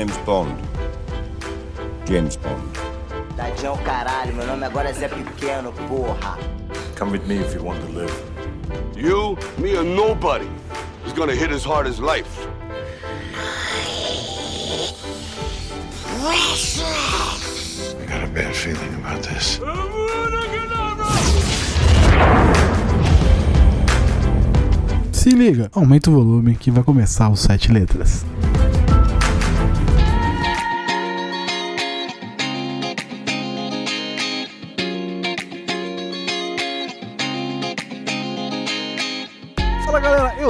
name's Bond. James Bond. Tadinho caralho, meu nome agora é Zé Pequeno, porra. Come with me if you want to live. You, me, or nobody is gonna hit as hard as life. I got a bad feeling about this. Se liga, aumenta o volume que vai começar os sete letras.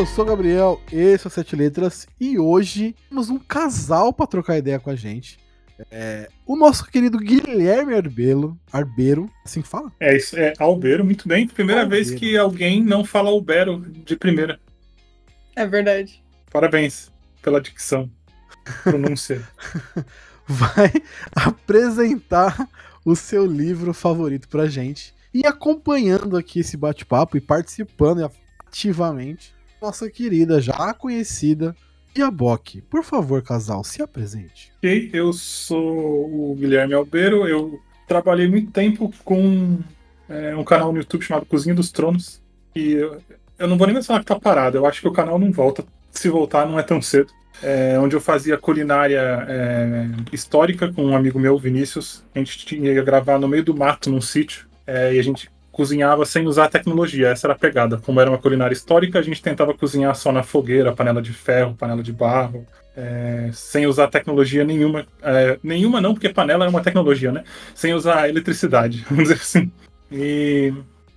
Eu sou o Gabriel, esse é o Sete Letras e hoje temos um casal para trocar ideia com a gente. É, o nosso querido Guilherme Arbelo, Arbeiro, assim que fala? É isso, é Albeiro, muito bem. Primeira Albeiro. vez que alguém não fala Albero de primeira. É verdade. Parabéns pela dicção. Pronúncia. vai apresentar o seu livro favorito pra gente. E acompanhando aqui esse bate-papo e participando ativamente, nossa querida, já conhecida Diabok. Por favor, casal, se apresente. ok, eu sou o Guilherme Albeiro. Eu trabalhei muito tempo com é, um canal no YouTube chamado Cozinha dos Tronos. E eu, eu não vou nem mencionar que tá parado. Eu acho que o canal não volta. Se voltar, não é tão cedo. É, onde eu fazia culinária é, histórica com um amigo meu, Vinícius. A gente tinha que gravar no meio do mato, num sítio. É, e a gente cozinhava sem usar tecnologia, essa era a pegada. Como era uma culinária histórica, a gente tentava cozinhar só na fogueira, panela de ferro, panela de barro, é, sem usar tecnologia nenhuma. É, nenhuma não, porque panela é uma tecnologia, né? Sem usar eletricidade, vamos dizer assim. E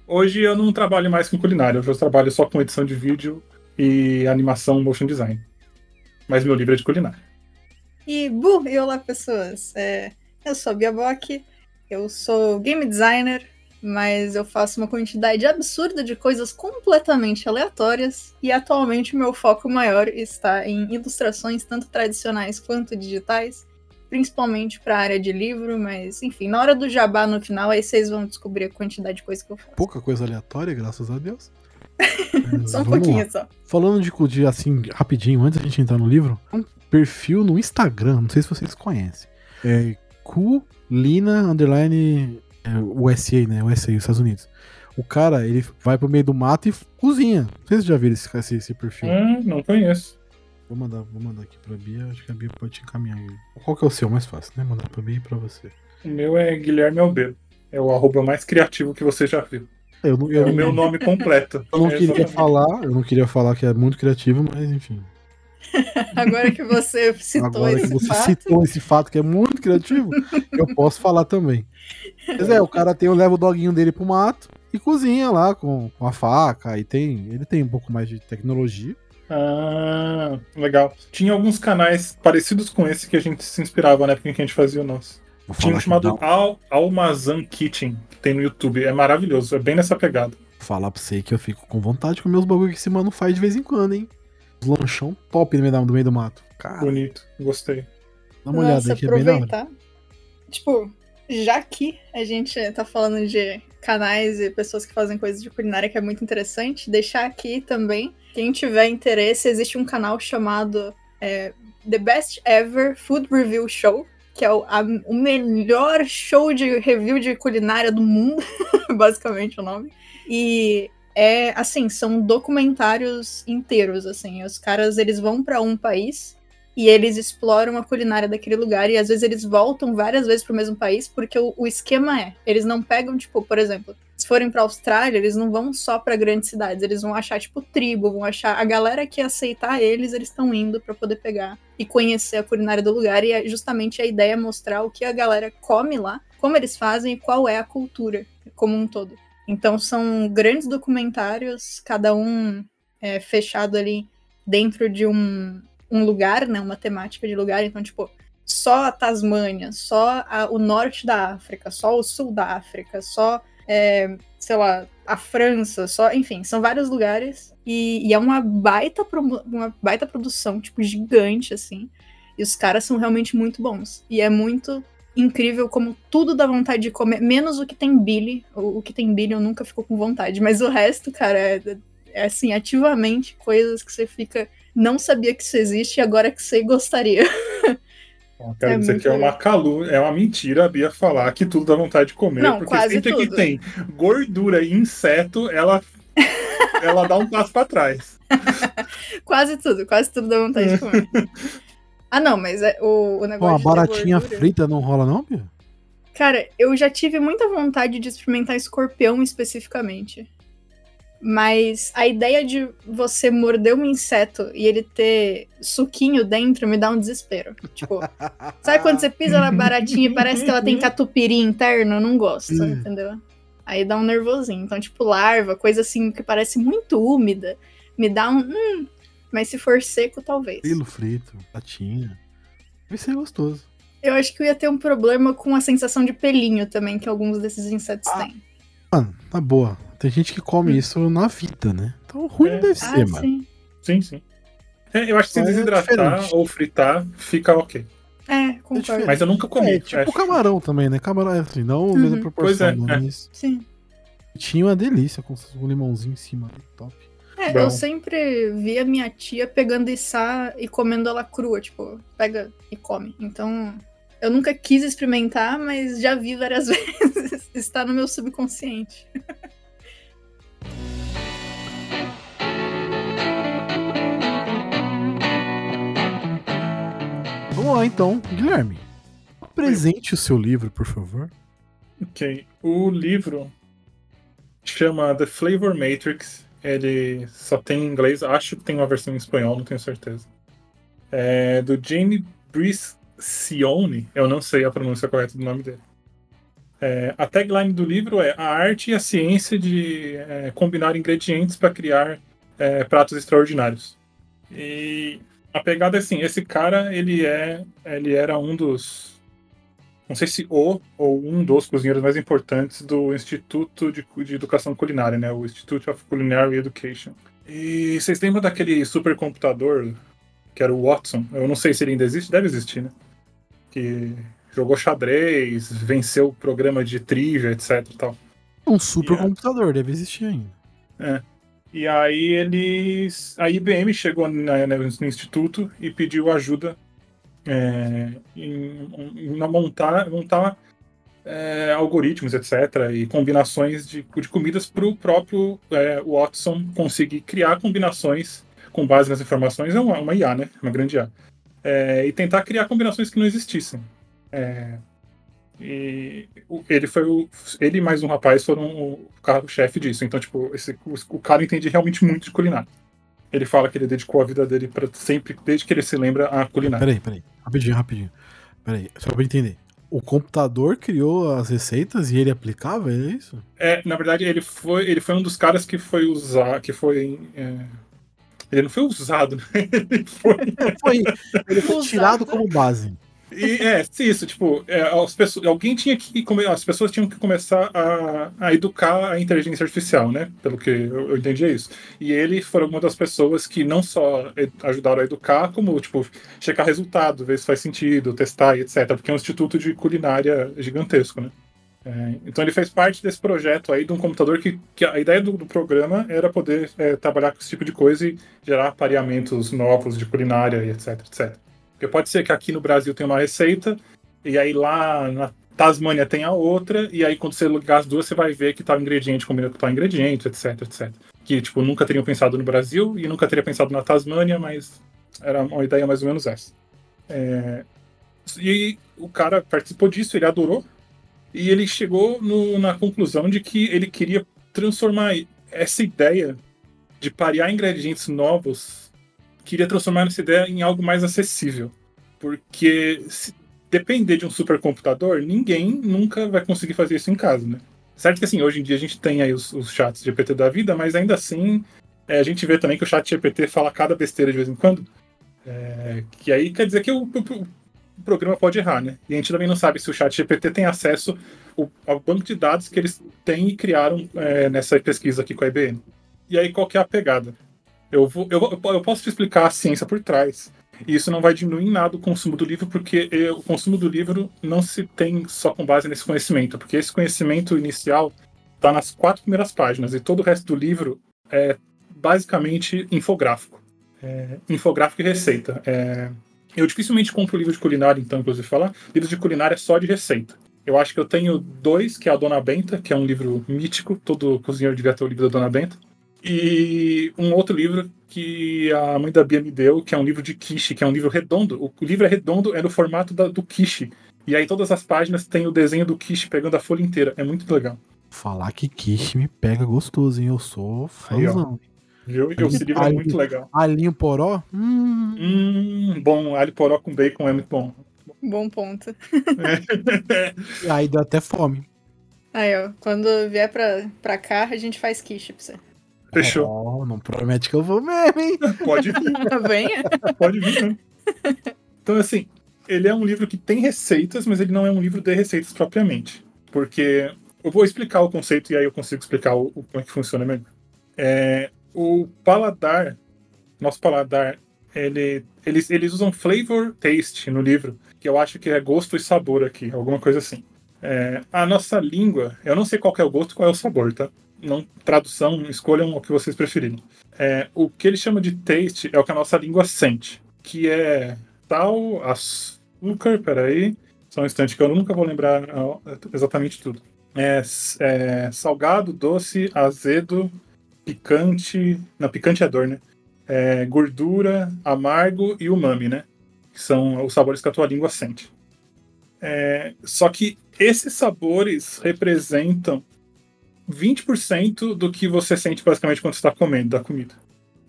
hoje eu não trabalho mais com culinária, hoje eu trabalho só com edição de vídeo e animação motion design. Mas meu livro é de culinária. E, bu, e olá, pessoas. É, eu sou a Bia Bock, eu sou game designer, mas eu faço uma quantidade absurda de coisas completamente aleatórias. E atualmente o meu foco maior está em ilustrações, tanto tradicionais quanto digitais, principalmente para a área de livro, mas enfim, na hora do jabá no final, aí vocês vão descobrir a quantidade de coisa que eu faço. Pouca coisa aleatória, graças a Deus. Só um Vamos pouquinho lá. só. Falando de, de assim, rapidinho, antes da gente entrar no livro, um perfil no Instagram, não sei se vocês conhecem. É Culina Underline é, USA, né? USA, Estados Unidos. O cara, ele vai pro meio do mato e cozinha. Não sei se vocês já viram esse, esse, esse perfil. Hum, não conheço. Vou mandar, vou mandar aqui pra Bia, acho que a Bia pode te encaminhar ele. Qual que é o seu mais fácil, né? Mandar pra Bia e pra você. O meu é Guilherme Albeiro. É o arroba mais criativo que você já viu. Eu não, É eu o não, meu nome completo. eu não É, queria exatamente. falar, eu não queria falar que é muito criativo, mas enfim. Agora que você citou Agora que esse você fato, citou esse fato que é muito criativo, eu posso falar também. Mas é, o cara tem, leva o doguinho dele pro mato e cozinha lá com, com a faca. E tem. Ele tem um pouco mais de tecnologia. Ah, legal. Tinha alguns canais parecidos com esse que a gente se inspirava na época em que a gente fazia o nosso. Vou Tinha um que chamado Al Almazan Kitchen, que tem no YouTube. É maravilhoso, é bem nessa pegada. falar pra você que eu fico com vontade de comer os bagulho que esse mano faz de vez em quando, hein? Os lanchão top no meio, da- no meio do mato. Cara, Bonito, gostei. dá uma olhada Nossa, aqui, é bem aproveitar. Tipo, já que a gente tá falando de canais e pessoas que fazem coisas de culinária que é muito interessante, deixar aqui também, quem tiver interesse, existe um canal chamado é, The Best Ever Food Review Show, que é o, a- o melhor show de review de culinária do mundo, basicamente o nome. E é assim, são documentários inteiros, assim. Os caras, eles vão pra um país e eles exploram a culinária daquele lugar e às vezes eles voltam várias vezes pro mesmo país porque o, o esquema é, eles não pegam, tipo, por exemplo, se forem pra Austrália, eles não vão só pra grandes cidades, eles vão achar, tipo, tribo, vão achar a galera que aceitar eles, eles estão indo pra poder pegar e conhecer a culinária do lugar e é justamente a ideia é mostrar o que a galera come lá, como eles fazem e qual é a cultura como um todo. Então são grandes documentários, cada um é, fechado ali dentro de um, um lugar, né? Uma temática de lugar. Então, tipo, só a Tasmânia, só a- o norte da África, só o sul da África, só, é, sei lá, a França, só, enfim, são vários lugares. E, e é uma baita, uma baita produção, tipo, gigante, assim. E os caras são realmente muito bons. E é muito incrível como tudo dá vontade de comer, menos o que tem Billy. O, o que tem Billy eu nunca fico com vontade, mas o resto, cara, é, é assim, ativamente coisas que você fica. Não sabia que isso existe e agora que você gostaria. Quero É dizer que é uma calúnia, é uma mentira a Bia falar que tudo dá vontade de comer, Não, porque sempre que tudo. tem gordura e inseto, ela, ela dá um passo pra trás. Quase tudo, quase tudo dá vontade de comer. ah, não, mas é, o, o negócio uma baratinha gordura- frita não rola, não, Bia? Cara, eu já tive muita vontade de experimentar escorpião especificamente. Mas a ideia de você morder um inseto e ele ter suquinho dentro me dá um desespero. Tipo, sabe quando você pisa na baratinha e parece que ela tem catupiry interno? Eu não gosto, entendeu? Aí dá um nervosinho. Então, tipo, larva, coisa assim que parece muito úmida, me dá um. Hum, mas se for seco, talvez. Grilo frito, patinha. Vai ser gostoso. Eu acho que eu ia ter um problema com a sensação de pelinho também, que alguns desses insetos Ah, têm. Mano, na boa. Tem gente que come isso na vida, né? Então ruim É. deve Ah, ser, mano. sim. Sim, sim. É, eu acho que se É desidratar diferente. ou fritar, fica ok. É, concordo. diferente. Mas eu nunca comi. É, tipo acho. camarão também, né? Camarão é assim, não Uhum. mesma proporção, Pois é, é. mas Sim. tinha uma delícia com um limãozinho em cima. Top. É, Bom. eu sempre vi a minha tia pegando içá e comendo ela crua, tipo, pega e come. Então, eu nunca quis experimentar, mas já vi várias vezes. Está no meu subconsciente. Vamos lá então, Guilherme. Apresente o seu livro, por favor. Ok. O livro chama The Flavor Matrix. Ele só tem em inglês, acho que tem uma versão em espanhol, não tenho certeza. É do Jamie Briscione, eu não sei a pronúncia correta do nome dele. É, a tagline do livro é A arte e a ciência de é, combinar ingredientes para criar é, pratos extraordinários. E a pegada é assim, esse cara, ele é ele era um dos não sei se o ou um dos cozinheiros mais importantes do Instituto de, de Educação Culinária, né? O Institute of Culinary Education. E vocês lembram daquele supercomputador que era o Watson? Eu não sei se ele ainda existe, deve existir, né? Que jogou xadrez, venceu o programa de trivia, etc tal. Um super computador, deve existir ainda. E aí eles. A IBM chegou na- na- no instituto e pediu ajuda é, em, em montar, montar é, algoritmos, etc., e combinações de, de comidas para o próprio é, Watson conseguir criar combinações com base nas informações. É uma, uma IA, né? Uma grande IA. É, e tentar criar combinações que não existissem. É, e ele foi o, ele mais um rapaz foram o carro-chefe disso. Então, tipo, esse, o, o cara entende realmente muito de culinária. Ele fala que ele dedicou a vida dele para sempre, desde que ele se lembra, a culinária. Peraí, peraí. Rapidinho, rapidinho. Peraí, só pra entender. O computador criou as receitas e ele aplicava, é isso? É, na verdade, ele foi, ele foi um dos caras que foi usar, que foi. é, ele não foi usado, né? Ele foi. Foi, ele foi tirado como base. E, é, isso, tipo, é, as pessoas, alguém tinha que. As pessoas tinham que começar a, a educar a inteligência artificial, né? Pelo que eu, eu entendi é isso. E ele foi uma das pessoas que não só ajudaram a educar, como, tipo, checar resultado, ver se faz sentido, testar e etc. Porque é um instituto de culinária gigantesco, né? É, então ele fez parte desse projeto aí de um computador que, que a ideia do, do programa era poder é, trabalhar com esse tipo de coisa e gerar pareamentos novos de culinária e etc, etc. Porque pode ser que aqui no Brasil tem uma receita, e aí lá na Tasmânia tem a outra, e aí quando você ligar as duas, você vai ver que tal ingrediente combina com tal ingrediente, etc, etc. Que, tipo, nunca teriam pensado no Brasil e nunca teria pensado na Tasmânia, mas era uma ideia mais ou menos essa. É, E o cara participou disso, ele adorou, e ele chegou no- na conclusão de que ele queria transformar essa ideia de parear ingredientes novos, queria transformar essa ideia em algo mais acessível. Porque se depender de um supercomputador, ninguém nunca vai conseguir fazer isso em casa, né? Certo que assim, hoje em dia a gente tem aí os, os chats GPT da vida, mas ainda assim é, a gente vê também que o chat GPT fala cada besteira de vez em quando. É, que aí quer dizer que o, o- o programa pode errar, né? E a gente também não sabe se o chat GPT tem acesso ao, ao banco de dados que eles têm e criaram é, nessa pesquisa aqui com a IBM. E aí qual que é a pegada? Eu, vou, eu, eu posso te explicar a ciência por trás. E isso não vai diminuir em nada o consumo do livro, porque eh, o consumo do livro não se tem só com base nesse conhecimento, porque esse conhecimento inicial está nas quatro primeiras páginas, e todo o resto do livro é basicamente infográfico. É, infográfico e receita. É, Eu dificilmente compro livro de culinária, então, inclusive falar. Livros de culinária só de receita. Eu acho que eu tenho dois, que é a Dona Benta, que é um livro mítico, todo cozinheiro devia ter o livro da Dona Benta. E um outro livro que a mãe da Bia me deu, que é um livro de quiche, que é um livro redondo. O livro é redondo, é no formato da- do quiche. E aí todas as páginas tem o desenho do quiche pegando a folha inteira. É muito legal. Falar que quiche me pega gostoso, hein? Eu sou Aí, fãzão. Viu? E esse livro é Aí- muito legal. Alinho poró? Hum. Hum, bom, alho poró com bacon é muito bom. Bom ponto. Aí deu até fome. Aí, ó, quando vier pra, pra cá, a gente faz quiche pra você. Fechou. Oh, não promete que eu vou mesmo, hein? Pode vir, Venha. pode vir, né? Então, assim, ele é um livro que tem receitas, mas ele não é um livro de receitas propriamente. Porque eu vou explicar o conceito e aí eu consigo explicar o, o- como é que funciona melhor. É, o paladar, nosso paladar, ele, eles, eles usam flavor taste no livro, que eu acho que é gosto e sabor aqui, alguma coisa assim. É, a nossa língua, eu não sei qual que é o gosto e qual é o sabor, tá? Não, tradução, escolham o que vocês preferirem. É, o que ele chama de taste é o que a nossa língua sente, que é sal, açúcar, peraí, só um instante que eu nunca vou lembrar ó, exatamente tudo. É, é salgado, doce, azedo, picante. Não, picante é dor, né? É, gordura, amargo e umami, né? Que são os sabores que a tua língua sente. É, só que esses sabores representam 20% do que você sente basicamente quando está comendo da comida,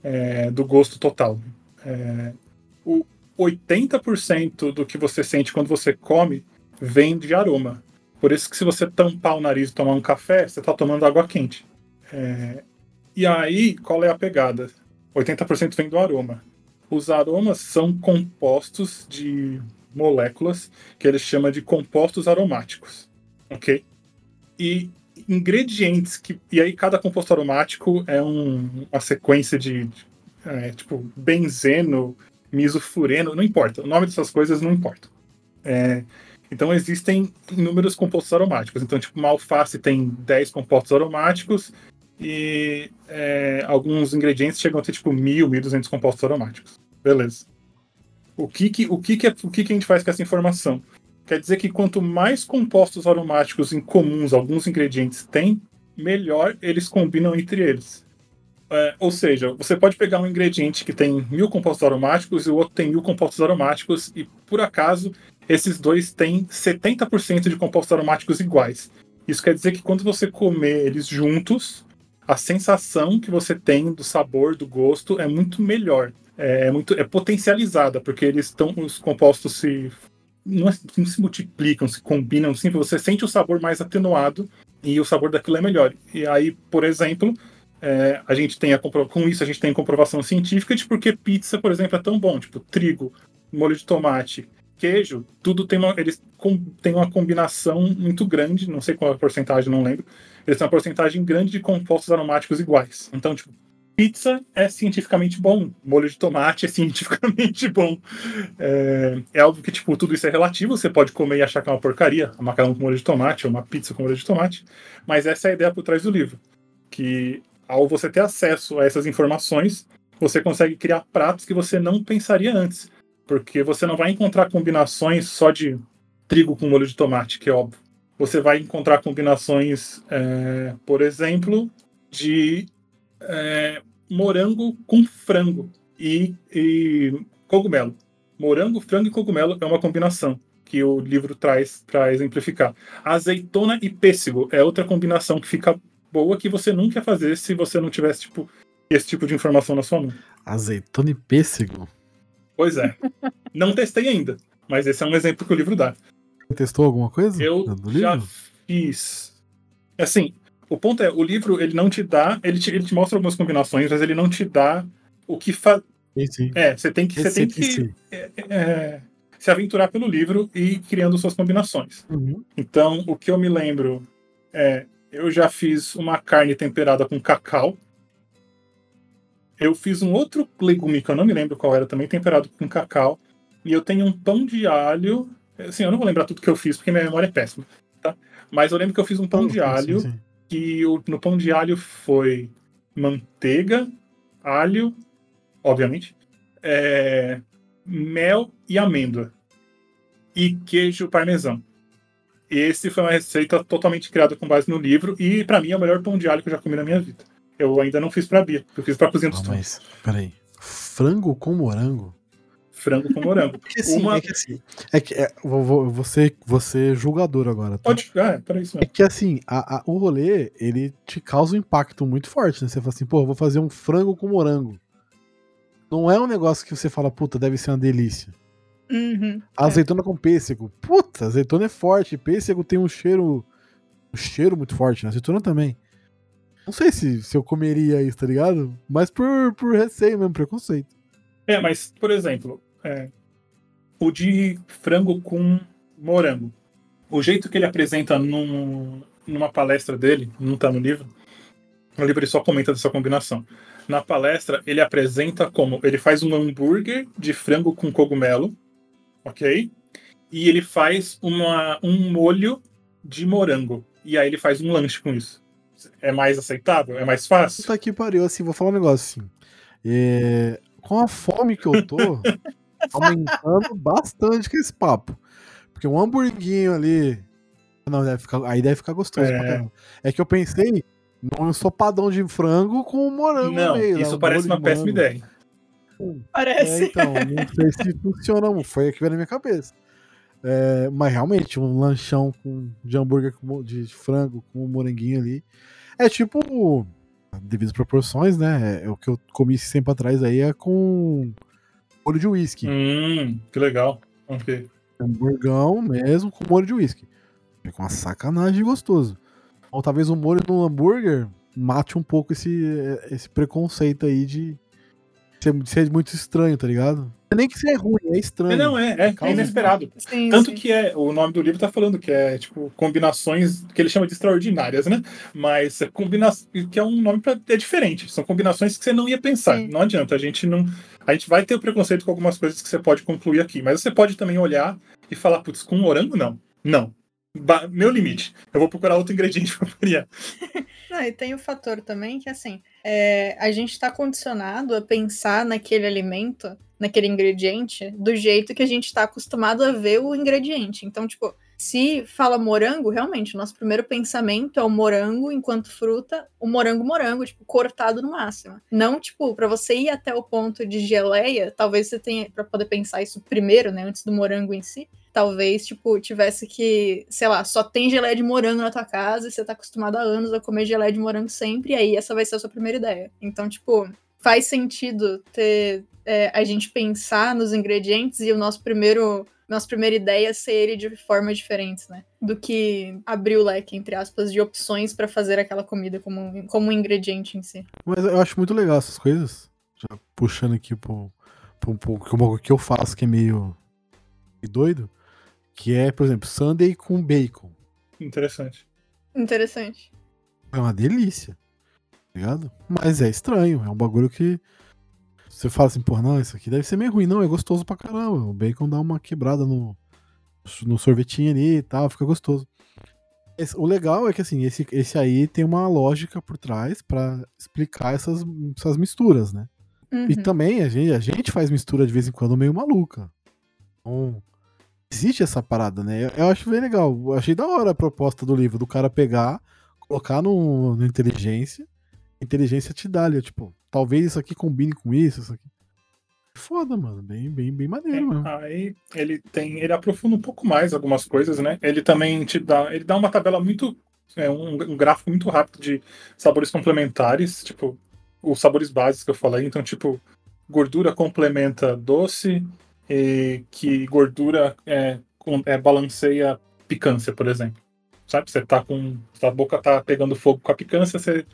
é, do gosto total. É, o 80% do que você sente quando você come vem de aroma. Por isso que se você tampar o nariz e tomar um café, você está tomando água quente. É, e aí, qual é a pegada? 80% vem do aroma. Os aromas são compostos de moléculas que ele chama de compostos aromáticos, ok? E ingredientes que e aí cada composto aromático é um- uma sequência de, de, é, tipo benzeno, misofureno, não importa. O nome dessas coisas não importa. É, então existem inúmeros compostos aromáticos. Então, tipo, uma alface tem 10 compostos aromáticos e é, alguns ingredientes chegam a ter tipo 1.000, 1.200 compostos aromáticos. Beleza. O que que, o que, que, é- o que, que a gente faz com essa informação? Quer dizer que quanto mais compostos aromáticos incomuns alguns ingredientes têm, melhor eles combinam entre eles. É, ou seja, você pode pegar um ingrediente que tem mil compostos aromáticos e o outro tem mil compostos aromáticos, e por acaso esses dois têm 70% de compostos aromáticos iguais. Isso quer dizer que quando você comer eles juntos, a sensação que você tem do sabor, do gosto, é muito melhor. É, muito, é potencializada, porque eles estão. Os compostos se. Não, é- não se multiplicam, se combinam, assim, você sente o sabor mais atenuado e o sabor daquilo é melhor. E aí, por exemplo, é, a gente tem a com isso a gente tem comprovação científica de porque pizza, por exemplo, é tão bom. Tipo, trigo, molho de tomate, queijo, tudo tem uma, eles com, têm uma combinação muito grande, não sei qual é a porcentagem, não lembro. Eles têm uma porcentagem grande de compostos aromáticos iguais. Então, tipo, pizza é cientificamente bom, molho de tomate é cientificamente bom. É, é que, tipo, tudo isso é relativo, você pode comer e achar que é uma porcaria, um macarrão com molho de tomate ou uma pizza com molho de tomate, mas essa é a ideia por trás do livro, que ao você ter acesso a essas informações, você consegue criar pratos que você não pensaria antes, porque você não vai encontrar combinações só de trigo com molho de tomate, que é óbvio. Você vai encontrar combinações, é, por exemplo, de é, morango com frango e, e cogumelo. Morango, frango e cogumelo é uma combinação que o livro traz para exemplificar. Azeitona e pêssego é outra combinação que fica boa que você nunca ia fazer se você não tivesse tipo esse tipo de informação na sua mão. Azeitona e pêssego. Pois é. Não testei ainda, mas esse é um exemplo que o livro dá. Você testou alguma coisa? Eu já fiz. Assim, o ponto é, o livro ele não te dá, ele te, ele te mostra algumas combinações, mas ele não te dá o que fa... Sim, sim. É, você tem que, você tem que si. é, se aventurar pelo livro e ir criando suas combinações. Uhum. Então, o que eu me lembro é, eu já fiz uma carne temperada com cacau. Eu fiz um outro legume que eu não me lembro qual era também temperado com cacau. E eu tenho um pão de alho. Assim, eu não vou lembrar tudo que eu fiz porque minha memória é péssima, tá? Mas eu lembro que eu fiz um pão de alho. Que o- no pão de alho foi manteiga, alho, obviamente, é, mel e amêndoa. E queijo parmesão. Esse foi uma receita totalmente criada com base no livro e pra mim é o melhor pão de alho que eu já comi na minha vida. Eu ainda não fiz pra Bia, eu fiz pra cozinha dos Ah, Tons. mas, peraí. Frango com morango? Frango com morango. Porque assim, Uma- é que assim. É que, é, você, você é julgador agora. Tá? Pode. Ah, é, para isso É mesmo. que assim, a- a- o rolê, ele te causa um impacto muito forte, né? Você fala assim, pô, eu vou fazer um frango com morango. Não é um negócio que você fala, puta, deve ser uma delícia. Uhum. Azeitona com pêssego. Puta, azeitona é forte. Pêssego tem um cheiro. Um cheiro muito forte, né? Azeitona também. Não sei se, se eu comeria isso, tá ligado? Mas por, por receio mesmo, preconceito. É, mas, por exemplo, é, o de frango com morango. O jeito que ele apresenta num- numa palestra dele, não tá no livro, no livro ele só comenta dessa combinação. Na palestra, ele apresenta como ele faz um hambúrguer de frango com cogumelo, ok? E ele faz uma, um molho de morango. E aí ele faz um lanche com isso. É mais aceitável? É mais fácil? Puta que pariu, assim, vou falar um negócio assim. É, com a fome que eu tô, aumentando bastante com esse papo. Porque um hamburguinho ali. Não, deve ficar, aí deve ficar gostoso É. É que eu pensei num ensopadão de frango com morango no Não, meio. né? isso Um parece uma péssima ideia. É, Parece. então, não sei se funciona, foi aqui que veio na minha cabeça. É, mas realmente, um lanchão com, de hambúrguer com, de frango com um moranguinho ali. É tipo, devido às proporções, né? É, o que eu comi esse tempo atrás aí é com molho de uísque. Hum, que legal. Ok. Hamburgão mesmo com molho de uísque. Fica uma sacanagem gostoso. Ou talvez o molho no hambúrguer mate um pouco esse, esse preconceito aí de ser, ser muito estranho, tá ligado? Não é nem que seja ruim, é estranho. Não, é, é, é inesperado. Sim, Tanto sim. que é, o nome do livro tá falando que é, tipo, combinações que ele chama de extraordinárias, né? Mas é combina que é um nome pra, é diferente. São combinações que você não ia pensar. Sim. Não adianta, a gente não. A gente vai ter o preconceito com algumas coisas que você pode concluir aqui. Mas você pode também olhar e falar, putz, com morango não. Não. Ba- meu limite. Eu vou procurar outro ingrediente pra variar. Não, e tem o fator também que, assim, é, a gente está condicionado a pensar naquele alimento, naquele ingrediente, do jeito que a gente está acostumado a ver o ingrediente. Então, tipo, se fala morango, realmente, o nosso primeiro pensamento é o morango enquanto fruta, o morango morango, tipo, cortado no máximo. Não, tipo, para você ir até o ponto de geleia, talvez você tenha, para poder pensar isso primeiro, né, antes do morango em si, talvez, tipo, tivesse que, sei lá, só tem geleia de morango na tua casa e você tá acostumado há anos a comer geleia de morango sempre, e aí essa vai ser a sua primeira ideia. Então, tipo, faz sentido ter é, a gente pensar nos ingredientes e o nosso primeiro. Nossa primeira ideia ser ele de formas diferentes, né? Do que abrir o leque, entre aspas, de opções pra fazer aquela comida como, como um ingrediente em si. Mas eu acho muito legal essas coisas. Já puxando aqui pro, pro que eu- que eu faço que é meio doido. Que é, por exemplo, sundae com bacon. Interessante. Interessante. É uma delícia. Tá ligado? Mas é estranho. É um bagulho que. Você fala assim, pô, não, isso aqui deve ser meio ruim. Não, é gostoso pra caramba. O bacon dá uma quebrada no, no sorvetinho ali e tal, fica gostoso. Esse- o legal é que assim, esse, esse aí tem uma lógica por trás pra explicar essas, essas misturas, né? E Uhum. também a gente, a gente faz mistura de vez em quando meio maluca. Então, existe essa parada, né? Eu, eu acho bem legal. Eu achei da hora a proposta do livro, do cara pegar, colocar no, no inteligência, inteligência te dá ali, tipo, talvez isso aqui combine com isso, isso aqui. Foda, mano. Bem, bem, bem maneiro mesmo. Aí ele tem, ele aprofunda um pouco mais algumas coisas, né? Ele também te dá, ele dá uma tabela muito, é, um, um gráfico muito rápido de sabores complementares, tipo os sabores básicos que eu falei. Então, tipo, gordura complementa doce que gordura é, é, balanceia picância, por exemplo. Sabe? Você tá com, sua boca tá pegando fogo com a picância, você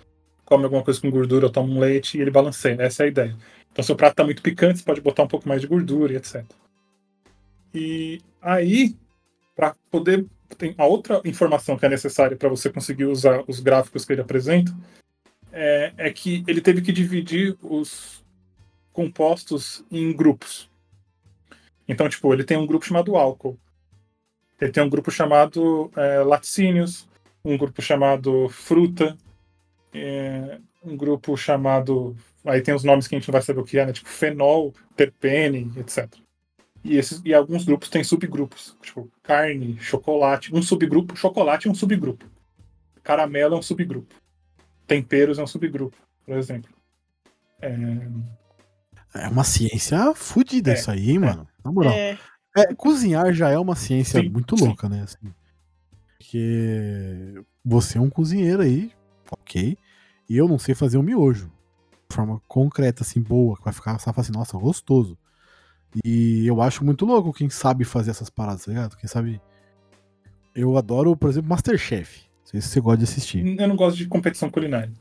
come alguma coisa com gordura, ou toma um leite e ele balanceia. Essa é a ideia. Então, seu prato tá muito picante, você pode botar um pouco mais de gordura e etc. E aí, para poder. Tem a outra informação que é necessária para você conseguir usar os gráficos que ele apresenta é, é que ele teve que dividir os compostos em grupos. Então, tipo, ele tem um grupo chamado álcool. Ele tem um grupo chamado é, laticínios, um grupo chamado fruta, é, um grupo chamado. Aí tem os nomes que a gente não vai saber o que é, né? Tipo fenol, terpene, etc. E, esses, e alguns grupos têm subgrupos. Tipo, carne, chocolate. Um subgrupo, chocolate é um subgrupo. Caramelo é um subgrupo. Temperos é um subgrupo, por exemplo. É, É uma ciência fodida É, isso aí, hein, mano. Na moral. É, É, cozinhar já é uma ciência Sim, muito sim. louca, né? assim. Porque você é um cozinheiro aí, ok. E eu não sei fazer um miojo. De forma concreta, assim, boa, que vai ficar, falar assim, nossa, gostoso. E eu acho muito louco quem sabe fazer essas paradas, tá ligado? Quem sabe. Eu adoro, por exemplo, Masterchef. Não sei se você gosta de assistir. eu não gosto de competição culinária.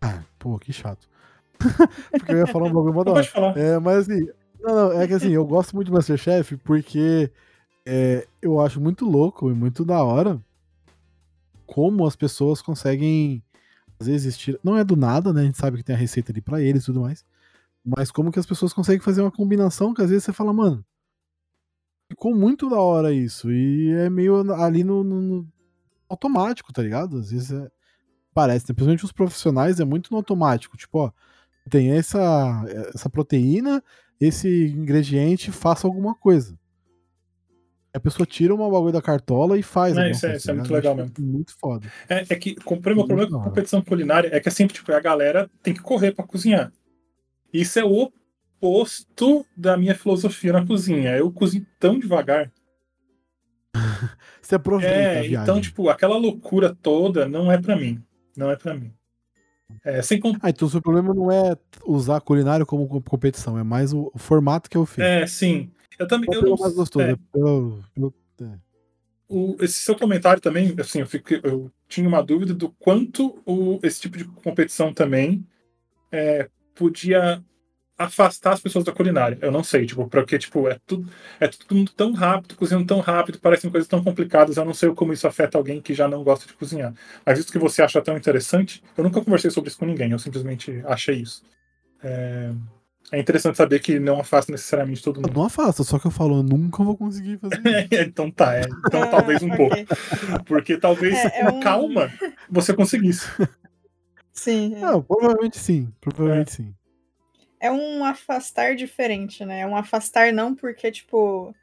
Ah, pô, que chato. Porque eu ia falar um bagulho mó da hora. pode falar. É, mas assim, não, não, é que assim, eu gosto muito de Masterchef porque é, eu acho muito louco e muito da hora como as pessoas conseguem, às vezes, tira- não é do nada, né? A gente sabe que tem a receita ali pra eles e tudo mais, mas como que as pessoas conseguem fazer uma combinação que às vezes você fala, mano, ficou muito da hora isso, e é meio ali no, no- no automático, tá ligado? Às vezes é- parece, né? principalmente os profissionais, é muito no automático, tipo, ó, tem essa, essa proteína, esse ingrediente, faça alguma coisa. A pessoa tira uma bagulho da cartola e faz. É, isso é- coisa, isso é tá muito ligado? legal acho Muito foda. É, é que o meu problema com competição culinária é que é sempre, tipo, a galera tem que correr pra cozinhar. Isso é o oposto da minha filosofia na cozinha. Eu cozinho tão devagar. Você aproveita É, então, tipo, aquela loucura toda não é pra mim. Não é pra mim. É, sem con- Ah, então o seu problema não é usar a culinária como co- competição, é mais o, formato que eu fiz. é, sim. Eu também. Eu não, mais gostoso, é, é pelo, pelo- o- esse seu comentário também, assim, eu, fiquei- eu tinha uma dúvida do quanto o- esse tipo de competição também é, podia afastar as pessoas da culinária. Eu não sei, tipo, porque tipo, é tudo, é tudo tão rápido, cozinhando tão rápido, parecem coisas tão complicadas, eu não sei como isso afeta alguém que já não gosta de cozinhar. Mas visto que você acha tão interessante, eu nunca conversei sobre isso com ninguém, eu simplesmente achei isso. É, é interessante saber que não afasta necessariamente todo mundo. Não afasta, só que eu falo, eu nunca vou conseguir fazer isso. então tá, é. Então talvez um pouco. Porque talvez É, é com um- calma você conseguisse. Sim. é. Não, provavelmente sim. Provavelmente sim. É um afastar diferente, né? É um afastar não porque, tipo,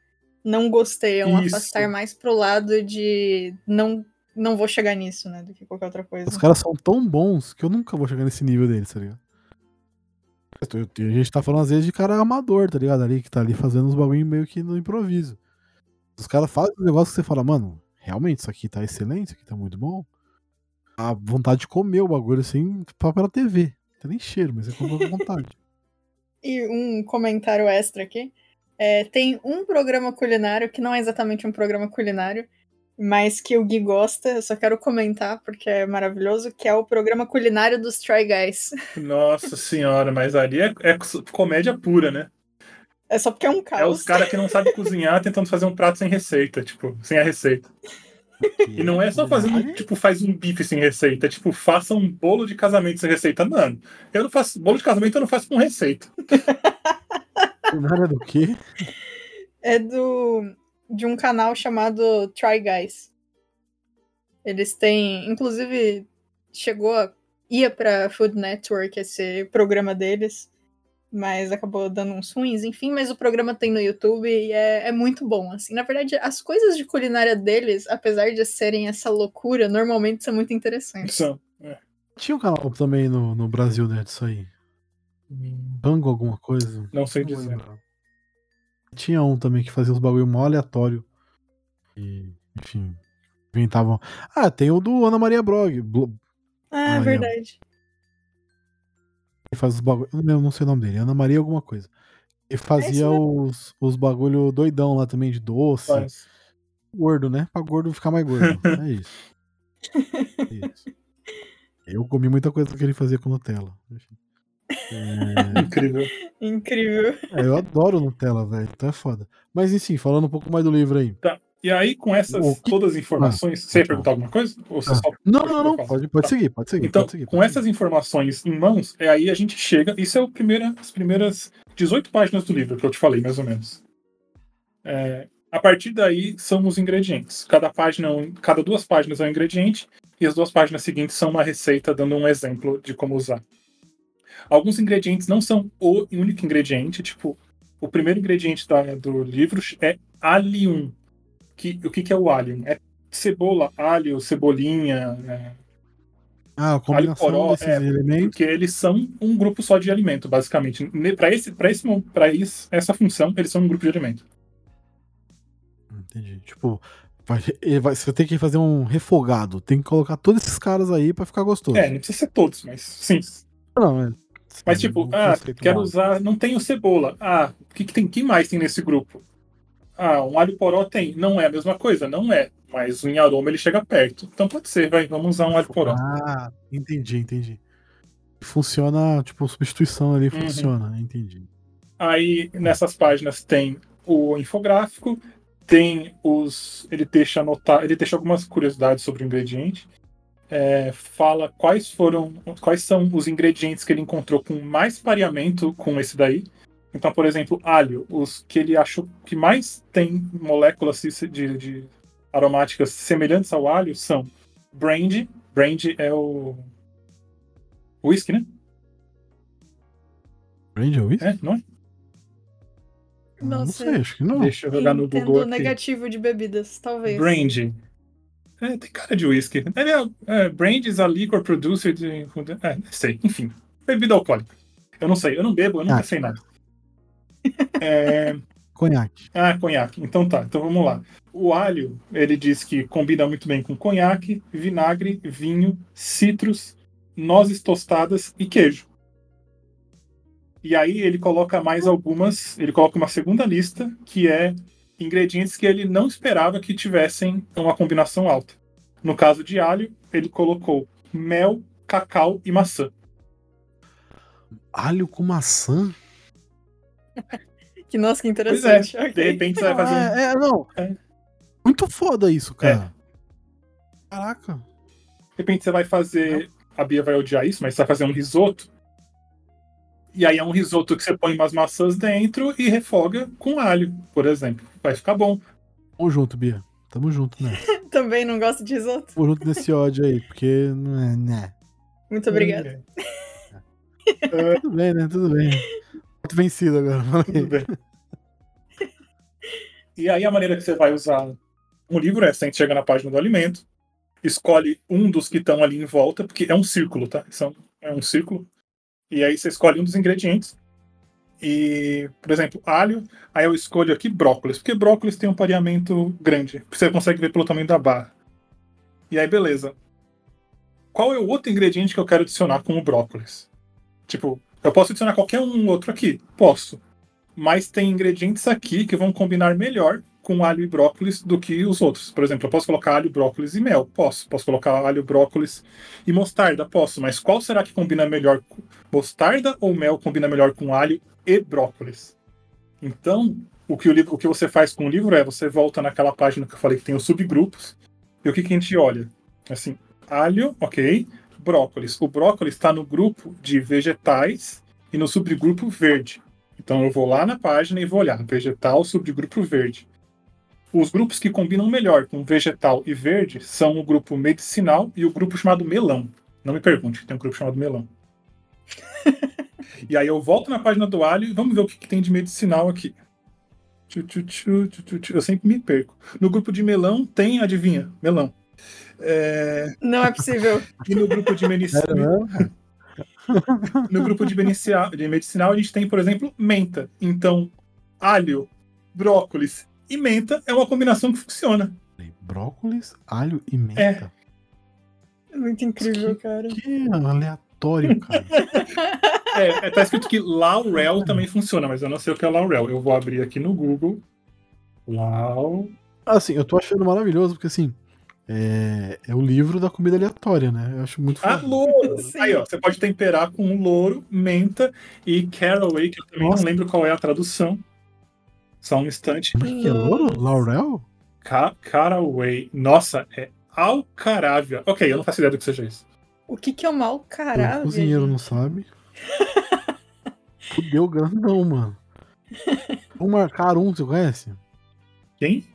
não gostei, é um Isso. afastar mais pro lado de não, não vou chegar nisso, né? Do que qualquer outra coisa. Os caras são tão bons que eu nunca vou chegar nesse nível deles, tá ligado? A gente tá falando às vezes de cara amador, tá ligado? Ali que tá ali fazendo uns bagulho meio que no improviso. Os caras fazem um negócio que você fala, mano, realmente isso aqui tá excelente, isso aqui tá muito bom. A vontade de comer o bagulho assim, pra pela TV. Não tem nem cheiro, mas você come com vontade. E um comentário extra aqui. É, tem um programa culinário que não é exatamente um programa culinário, mas que o Gui gosta, eu só quero comentar porque é maravilhoso, que é o programa culinário dos Try Guys. Nossa senhora, mas ali é, é comédia pura, né? É só porque é um É caos. os caras que não sabem cozinhar tentando fazer um prato sem receita, tipo, sem a receita. E não é só fazendo, tipo, faz um bife sem receita, é tipo, faça um bolo de casamento sem receita. Mano, eu não faço. Bolo de casamento eu não faço com receita. Nada do quê? É do de um canal chamado Try Guys. Eles têm, inclusive, chegou a ia para Food Network esse programa deles, mas acabou dando uns ruins, enfim, mas o programa tem no YouTube e é, é muito bom, assim. Na verdade, as coisas de culinária deles, apesar de serem essa loucura, normalmente são muito interessantes. São. É. Tinha um canal também no, no Brasil, né, disso aí. Bango alguma coisa. Não sei Não dizer. lembro. Tinha um também que fazia uns bagulho mó aleatório. E, enfim, inventavam. Ah, tem o do Ana Maria Brog. Blo- Ah, é. verdade. Ele faz os bagulho. Eu não sei o nome dele. Ana Maria alguma coisa. Ele fazia mesmo. os, os bagulho doidão lá também de doce. Mas, Gordo, né? Pra gordo ficar mais gordo. é isso. É isso. Eu comi muita coisa que ele fazia com Nutella. É, incrível. Incrível. é, eu adoro Nutella, velho. Então é foda. Mas enfim, falando um pouco mais do livro aí. E aí, com essas que- todas as informações, você ia perguntar alguma coisa? Ou você Ah. só Não, pode não, não. Pode, pode Tá. seguir, pode seguir. Então, pode seguir, com pode essas informações em mãos, é aí a gente chega. Isso é o primeira, as primeiras 18 páginas do livro que eu te falei, mais ou menos. É, a partir daí são os ingredientes. Cada página, é cada duas páginas é um ingrediente e as duas páginas seguintes são uma receita dando um exemplo de como usar. Alguns ingredientes não são o único ingrediente, tipo o primeiro ingrediente da- do livro é allium. Que, o que, que é o allium? É cebola, alho, cebolinha, é, Ah, a combinação poró, desses é, elementos. porque eles são um grupo só de alimento, basicamente. Para esse, pra esse, pra isso, essa função, eles são um grupo de alimento. Entendi. Tipo, vai, vai- você ter que fazer um refogado. Tem que colocar todos esses caras aí pra ficar gostoso. É, não precisa ser todos, mas sim. Não, é. Mas tipo, ah, quero usar, não tenho cebola. Ah, o que, que tem? que mais tem nesse grupo? Ah, um alho poró tem. Não é a mesma coisa, não é. Mas em aroma ele chega perto. Então pode ser, vai, vamos usar um alho poró. Ah, entendi, entendi. Funciona, tipo, substituição ali Uhum. funciona, entendi. Aí nessas páginas tem o infográfico, tem os. Ele deixa anotar, ele deixa algumas curiosidades sobre o ingrediente. é, fala quais foram, quais são os ingredientes que ele encontrou com mais pareamento com esse daí. Então, por exemplo, alho, os que ele achou que mais tem moléculas de, de- aromáticas semelhantes ao alho são brandy. Brandy é o whisky, né? Brand ou isso? É, não é? Não Nossa. sei, acho que não. Deixa eu jogar no Google aqui. negativo de bebidas, talvez. Brandy. É, tem cara de whisky. Ele é, é, Brandy is a liquor producer de. É, não sei, enfim. Bebida alcoólica. Eu não sei, eu não bebo, eu nunca Ah. sei nada. É, Conhaque. ah, conhaque. Então tá, então vamos lá. O alho, ele diz que combina muito bem com conhaque, vinagre, vinho, citros, nozes tostadas e queijo. E aí ele coloca mais algumas, ele coloca uma segunda lista, que é ingredientes que ele não esperava que tivessem uma combinação alta. No caso de alho, ele colocou mel, cacau e maçã. Alho com maçã? Que nossa, que Pois é, interessante. ok. de repente você vai fazer um É, é, não. É. Muito foda isso, cara. Caraca. De repente você vai fazer. A Bia vai odiar isso, mas você vai fazer um risoto. E aí é um risoto que você põe umas maçãs dentro e refoga com alho, por exemplo. Vai ficar bom. Tamo junto, Bia. Tamo junto, né? Também não gosto de risoto. Tamo junto nesse ódio aí, porque não é, né? Muito obrigada. Tudo bem, né? Tudo bem. Vencido agora. Tudo bem. E aí a maneira que você vai usar um livro é, você chega na página do alimento, escolhe um dos que estão ali em volta, porque é um círculo, tá? São, é um círculo. E aí você escolhe um dos ingredientes. E, por exemplo, alho, aí eu escolho aqui brócolis, porque brócolis tem um pareamento grande. Você consegue ver pelo tamanho da barra. E aí, beleza. Qual é o outro ingrediente que eu quero adicionar com o brócolis? Tipo, eu posso adicionar qualquer um outro aqui? Posso mas tem ingredientes aqui que vão combinar melhor com alho e brócolis do que os outros. Por exemplo, eu posso colocar alho, brócolis e mel? Posso. Posso colocar alho, brócolis e mostarda? Posso. Mas qual será que combina melhor mostarda ou mel combina melhor com alho e brócolis? Então, o que, o, livro, o que você faz com o livro é você volta naquela página que eu falei que tem os subgrupos e o que, que a gente olha? Assim, alho, ok, brócolis. O brócolis está no grupo de vegetais e no subgrupo verde. Então eu vou lá na página e vou olhar vegetal, subgrupo verde. Os grupos que combinam melhor com vegetal e verde são o grupo medicinal e o grupo chamado melão. Não me pergunte, tem um grupo chamado melão. e aí eu volto na página do alho e vamos ver o que, que tem de medicinal aqui. Eu sempre me perco. No grupo de melão tem, adivinha, melão. É, Não é possível. E no grupo de medicinal. No grupo de medicinal, de medicinal, a gente tem, por exemplo, menta. Então, alho, brócolis e menta é uma combinação que funciona. Brócolis, alho e menta. É muito incrível, cara. Que aleatório, cara. É, é, tá escrito que laurel também funciona, mas eu não sei o que é laurel. Eu vou abrir aqui no Google. Lau. Assim, eu tô achando maravilhoso, porque assim, é, é o livro da comida aleatória, né? Eu acho muito Ah, foda. louro! Aí, ó, você pode temperar com louro, menta e caraway, que eu também Nossa. não lembro qual é a tradução. Só um instante. É que é louro? Laurel? Ca caraway. Nossa, é alcarávia. Ok, eu não faço ideia do que seja isso. O que, que é uma o alcarávia? cozinheiro gente? não sabe. Fudeu grandão, mano. O Marcarum, você conhece? Quem?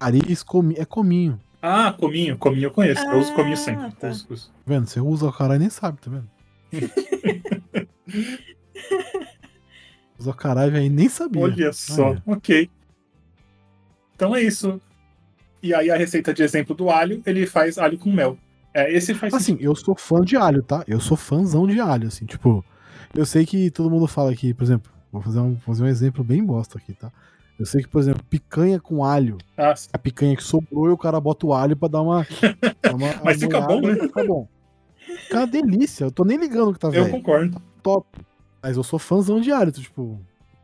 Aris comi é cominho. Ah, cominho. Cominho eu conheço. eu uso cominho Ah, sempre. tá. Uso, uso. Tá vendo? Você usa o caralho e nem sabe, tá vendo? Usou caralho aí, nem sabia. Olha só, Olha. ok. Então é isso. E aí a receita de exemplo do alho, ele faz alho com mel. É, esse faz Assim, eu sou fã de alho, tá? Eu sou fãzão de alho, assim, tipo. Eu sei que todo mundo fala aqui, por exemplo, vou fazer um, fazer um exemplo bem bosta aqui, tá? Eu sei que, por exemplo, picanha com alho. Ah, sim. A picanha que sobrou e o cara bota o alho pra dar uma. uma Mas fica bom, né? Fica bom. Fica uma delícia. Eu tô nem ligando que tá eu velho. concordo. Top. Mas eu sou fãzão de alho. então, Tipo,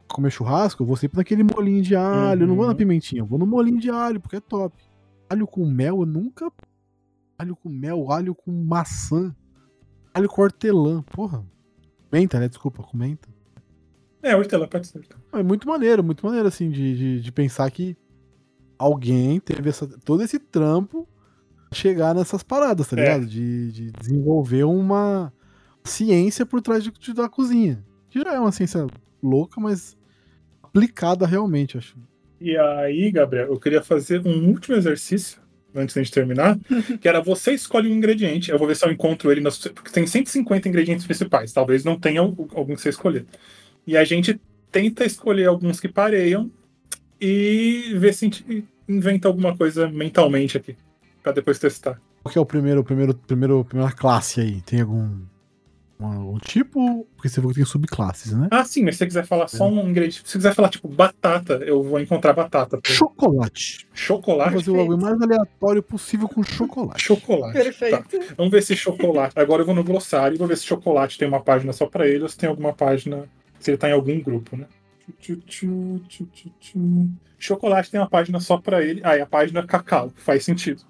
comer churrasco, eu vou sempre naquele molinho de alho. Eu não vou na Uhum. pimentinha, eu vou no molinho de alho, porque é top. Alho com mel, eu nunca. Alho com mel, alho com maçã. Alho com hortelã, porra. Menta, né? Desculpa, com É, hortelã pode ser. É muito maneiro, muito maneiro, assim, de, de, de pensar que alguém teve essa, todo esse trampo chegar nessas paradas, tá É. ligado? De, de desenvolver uma ciência por trás de, de- da cozinha. Que já é uma ciência louca, mas aplicada realmente, acho. E aí, Gabriel, eu queria fazer um último exercício antes da gente terminar, que era você escolhe um ingrediente. Eu vou ver se eu encontro ele nas. Porque tem 150 ingredientes principais. Talvez não tenha o- algum que você escolher. E a gente tenta escolher alguns que pareiam e ver se a gente inventa alguma coisa mentalmente aqui. Pra depois testar. Qual que é o primeiro, primeiro, primeiro, primeira classe aí? Tem algum, algum tipo? Porque você falou que tem subclasses, né? Ah, sim, mas se você quiser falar só um ingrediente. Se você quiser falar, tipo, batata, eu vou encontrar batata. exemplo. Chocolate. Vou Chocolate. fazer o bagulho mais aleatório possível com chocolate. Chocolate. Perfeito. Tá. Vamos ver se chocolate. Agora eu vou no glossário e vou ver se chocolate tem uma página só pra ele ou se tem alguma página. Se ele tá em algum grupo, né? Chocolate tem uma página só pra ele. Ah, é a página cacau. Faz sentido.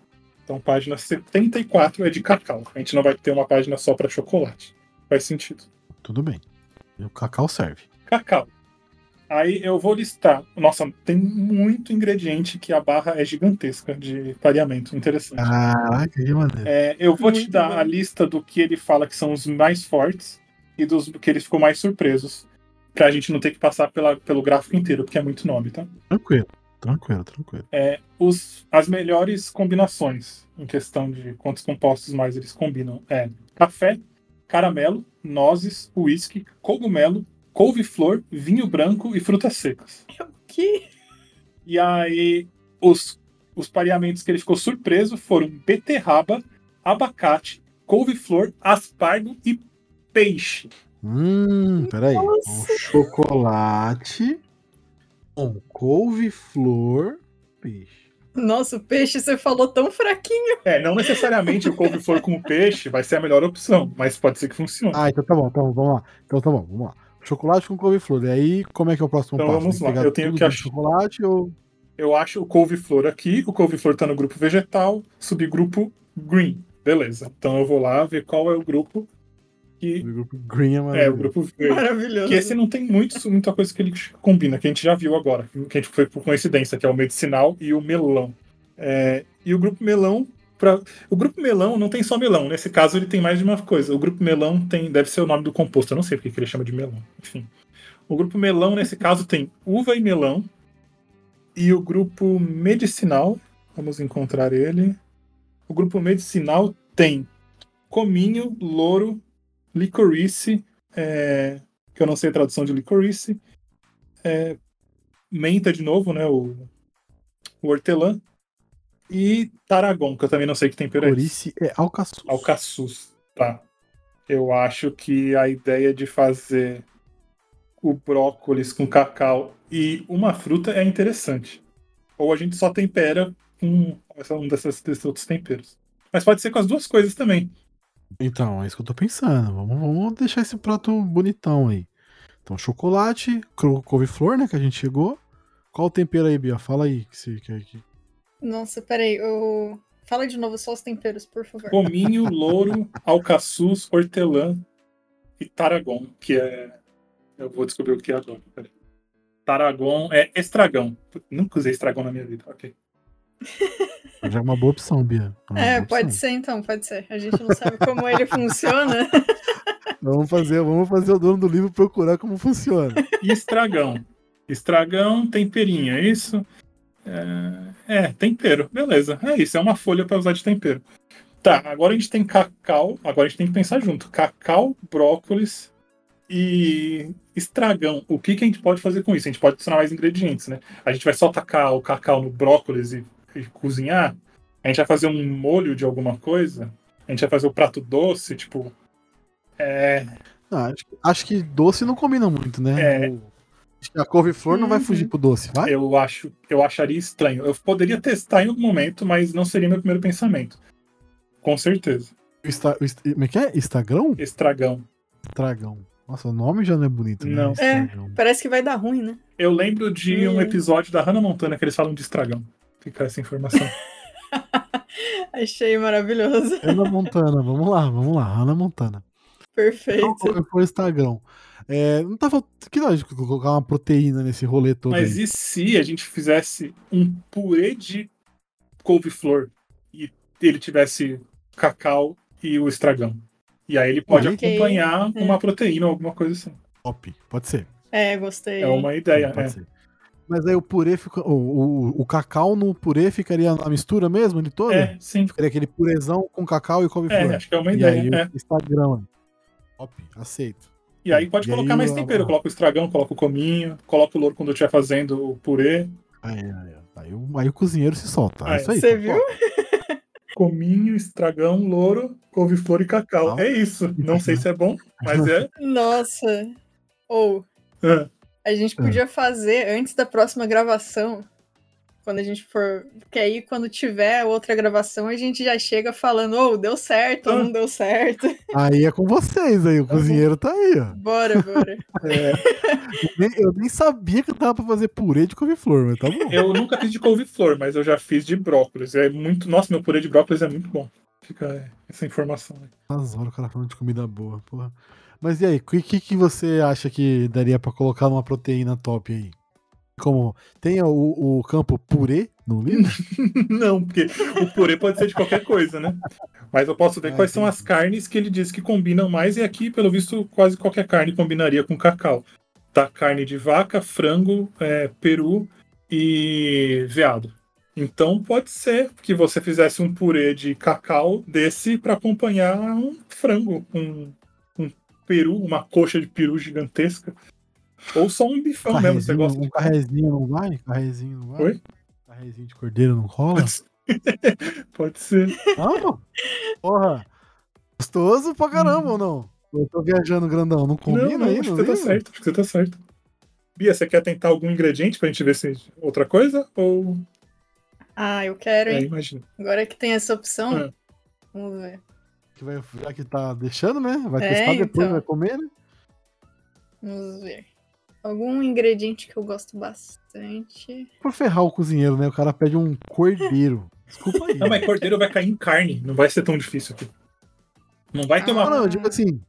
Então, página 74 é de cacau. A gente não vai ter uma página só pra chocolate. Faz sentido. Tudo bem. E o cacau serve. Cacau. Aí eu vou listar. Nossa, tem muito ingrediente que a barra é gigantesca de pareamento. Interessante. Caraca, que maneiro. É, eu vou te Muito dar bom. a lista do que ele fala que são os mais fortes e dos que ele ficou mais surpresos. Pra gente não ter que passar pela, pelo gráfico inteiro, porque é muito nome, tá? Tranquilo, tranquilo, tranquilo. É, os, as melhores combinações, em questão de quantos compostos mais eles combinam, é café, caramelo, nozes, uísque, cogumelo, couve-flor, vinho branco e frutas secas. Que? E aí, os, os pareamentos que ele ficou surpreso foram beterraba, abacate, couve-flor, aspargo e peixe. Hum, peraí. Nossa. Um chocolate com couve-flor, peixe. Nossa, o peixe você falou tão fraquinho. É, não necessariamente o couve-flor com o peixe vai ser a melhor opção, mas pode ser que funcione. Ah, então tá bom, então vamos lá. Então tá bom, vamos lá. Chocolate com couve-flor. E aí, como é que é o próximo Então passo? vamos Tem lá, eu tenho que do ach- chocolate ou. Eu acho o couve-flor aqui, o couve-flor tá no grupo vegetal, subgrupo green. Beleza. Então eu vou lá ver qual é o grupo que. O grupo Green é É, o maravilhoso. grupo verde. Maravilhoso. Que esse não tem muito, muita coisa que ele combina, que a gente já viu agora, que a gente foi por coincidência, que é o medicinal e o melão. É, e o grupo melão. Pra, o grupo melão não tem só melão, nesse caso ele tem mais de uma coisa. O grupo melão tem. Deve ser o nome do composto, eu não sei porque que ele chama de melão. Enfim. O grupo melão, nesse caso, tem uva e melão. E o grupo medicinal, vamos encontrar ele. O grupo medicinal tem cominho, louro, licorice, é, que eu não sei a tradução de licorice, é, menta de novo, né, o, o hortelã, e taragon, que eu também não sei que tempero é esse. Corice é alcaçuz. Alcaçuz, tá. Eu acho que a ideia de fazer o brócolis com cacau e uma fruta é interessante. Ou a gente só tempera com um desses, desses outros temperos. Mas pode ser com as duas coisas também. Então, é isso que eu tô pensando. Vamos, vamos deixar esse prato bonitão aí. Então, chocolate, couve-flor, né? Que a gente chegou. Qual o tempero aí, Bia? Fala aí. Que você quer que... Nossa, peraí. Eu... Fala de novo só os temperos, por favor. Cominho, louro, alcaçuz, hortelã e taragon, que é. Eu vou descobrir o que é agora. Peraí. Taragon é estragão. Nunca usei estragão na minha vida. Ok. Já é uma boa opção, Bia. É, boa pode opção. ser então, pode ser. A gente não sabe como ele funciona. Vamos fazer, vamos fazer o dono do livro procurar como funciona. E estragão. Estragão, temperinho, é isso? É, é, tempero. Beleza. É isso, é uma folha para usar de tempero. Tá, agora a gente tem cacau. Agora a gente tem que pensar junto. Cacau, brócolis, E estragão, o que, que a gente pode fazer com isso? A gente pode adicionar mais ingredientes, né? A gente vai só tacar o cacau no brócolis e cozinhar? A gente vai fazer um molho de alguma coisa? A gente vai fazer o prato doce, tipo. É. Ah, acho, que- acho que doce não combina muito, né? É. O- Acho que a couve-flor não vai Uhum. fugir pro doce, vai? Eu acho, eu acharia estranho. Eu poderia testar em algum momento, mas não seria meu primeiro pensamento. Com certeza. Insta- Como é que é? Instagram? Estragão. Estragão. Nossa, o nome já não é bonito, né? Não. Estragão. Parece que vai dar ruim, né? Eu lembro de um Hum. episódio da Hannah Montana que eles falam de estragão. Fica essa informação. Achei maravilhoso. Ana Montana, vamos lá, vamos lá. Ana Montana. Perfeito. Qual foi o Instagram? É, não tava. Que lógico colocar uma proteína nesse rolê todo. Mas aí. e se a gente fizesse um purê de couve-flor e ele tivesse cacau e o estragão? E aí ele pode Ok. acompanhar É. uma proteína ou alguma coisa assim. Top, pode ser. É, gostei. É uma ideia, pode é. ser. Mas aí o purê fica. O, o, o cacau no purê ficaria na mistura mesmo, ele todo? É, sim. Ficaria aquele purezão com cacau e couve-flor. É, acho que é uma e ideia. aí é. Instagram. Top, aceito. E aí pode E colocar aí, mais tempero. Coloca o estragão, coloca o cominho, coloca o louro quando eu estiver fazendo o purê. Aí, aí, aí, o, aí o cozinheiro se solta. Ah, É isso aí. Você top. viu? Cominho, estragão, louro, couve-flor e cacau. Ah. É isso. Não sei se é bom, mas é. Nossa. Ou Ah, a gente Ah. podia fazer antes da próxima gravação. Quando a gente for. Porque aí, quando tiver outra gravação, a gente já chega falando, ô, deu certo ou Ah. não deu certo. Aí é com vocês aí, o Tá cozinheiro tá aí, ó. Bora, bora. é. Eu nem, sabia que dava pra fazer purê de couve-flor, mas tá bom. Eu nunca fiz de couve-flor, mas eu já fiz de brócolis. É muito. Nossa, meu purê de brócolis é muito bom. Fica essa informação aí. As horas o cara falando de comida boa, porra. Mas e aí, o que, que você acha que daria pra colocar numa proteína top aí? Como tem o, o campo purê no livro? Não, porque o purê pode ser de qualquer coisa, né? Mas eu posso ver Ah, quais são entendi. as carnes que ele diz que combinam mais, e aqui, pelo visto, quase qualquer carne combinaria com cacau. Tá carne de vaca, frango, é, peru e veado. Então pode ser que você fizesse um purê de cacau desse para acompanhar um frango, um peru, uma coxa de peru gigantesca. Ou só um bifão mesmo, você gosta um de carrezinho não vai? Carrezinho não vai? Oi? Carrezinho de cordeiro não rola? Pode ser. Não? Porra! Gostoso pra caramba ou não? Eu tô viajando grandão, não combina não, não, aí? acho no que você tá certo, acho que você tá certo. Bia, você quer tentar algum ingrediente pra gente ver se outra coisa? Ou. Ah, eu quero, É, hein? imagina. Agora que tem essa opção, É. vamos ver. Que vai, já que tá deixando, né? Vai É, testar depois, então. vai comer, né? Vamos ver. Algum ingrediente que eu gosto bastante. Pra ferrar o cozinheiro, né? O cara pede um cordeiro. Desculpa aí. Não, mas cordeiro vai cair em carne, não vai ser tão difícil aqui. Não vai ter Ah, uma. não, eu digo assim,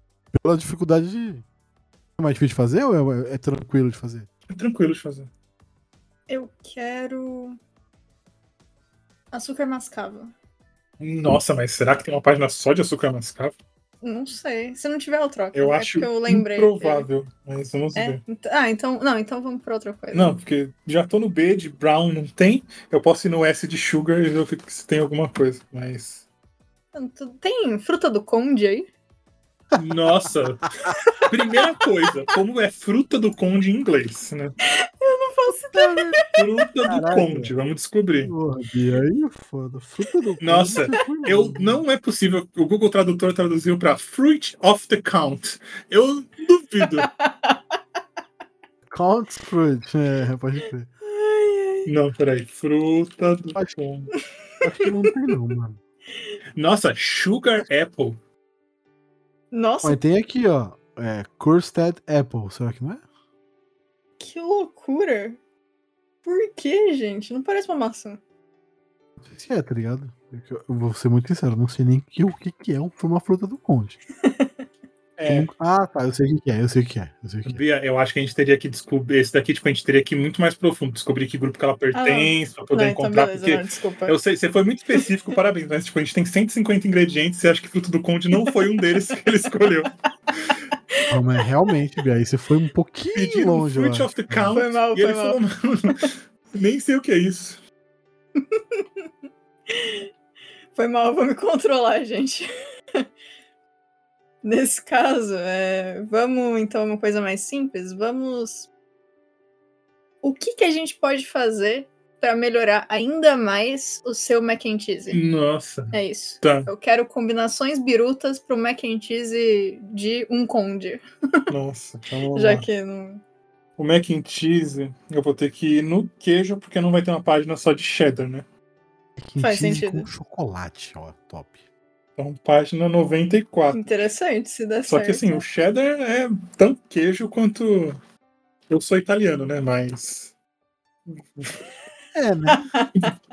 pela dificuldade de. É mais difícil de fazer ou é, é tranquilo de fazer? É tranquilo de fazer. Eu quero. Açúcar mascavo. Nossa, mas será que tem uma página só de açúcar mascavo? Não sei. Se não tiver, eu troco. Eu é acho porque eu lembrei. dele. improvável, mas vamos É? ver. Ah, então. Não, então vamos pra outra coisa. Não, porque já tô no B de brown, não tem. Eu posso ir no S de sugar e ver que- se tem alguma coisa. Mas. Tem fruta do conde aí? Nossa! Primeira coisa, como é fruta do conde em inglês, né? Fruta do Caralho. conde, vamos descobrir. Porra, Bia, aí é foda. Fruta do Nossa, conde, foi Eu não é possível. O Google Tradutor traduziu para fruit of the count. Eu duvido. Count fruit, é, pode crer. não, peraí. Fruta do Acho- conde. Acho que não tem não, mano. Nossa, sugar apple. Nossa, Mas tem aqui, ó. É, Cursed Apple, será que não é? que loucura. Por que, gente? Não parece uma maçã. Não sei se é, tá ligado? Eu eu vou ser muito sincero, não sei nem que, o que, que é uma fruta do conde. É, nunca- Ah, tá, eu sei o que é, eu sei o que é, eu sei o que é. Bia, eu acho que a gente teria que descobrir. Esse daqui, tipo, a gente teria que ir muito mais profundo. Descobrir que grupo que ela pertence, pra poder não, então encontrar. beleza, porque não, desculpa. eu sei, você foi muito específico, parabéns. Mas, tipo, a gente tem 150 ingredientes. Você acha que fruto do conde não foi um deles que ele escolheu? Não, mas realmente, Bia, você foi um pouquinho Pediram longe, fruit of the count. Foi mal, e ele foi mal. falou, nem sei o que é isso. Foi mal, eu vou me controlar, gente. Nesse caso, é, vamos então uma coisa mais simples. Vamos. O que, que a gente pode fazer para melhorar ainda mais o seu mac and cheese? Nossa. É isso. Tá. Eu quero combinações birutas pro mac and cheese de um conde. Nossa. Então vamos Já lá. que não. O mac and cheese, eu vou ter que ir no queijo, porque não vai ter uma página só de cheddar, né? Mac and Faz cheese sentido. Com chocolate, ó, top. Então, página 94. Interessante, se der Só certo. que assim, o cheddar é tão queijo quanto. Eu sou italiano, né? Mas. É, né?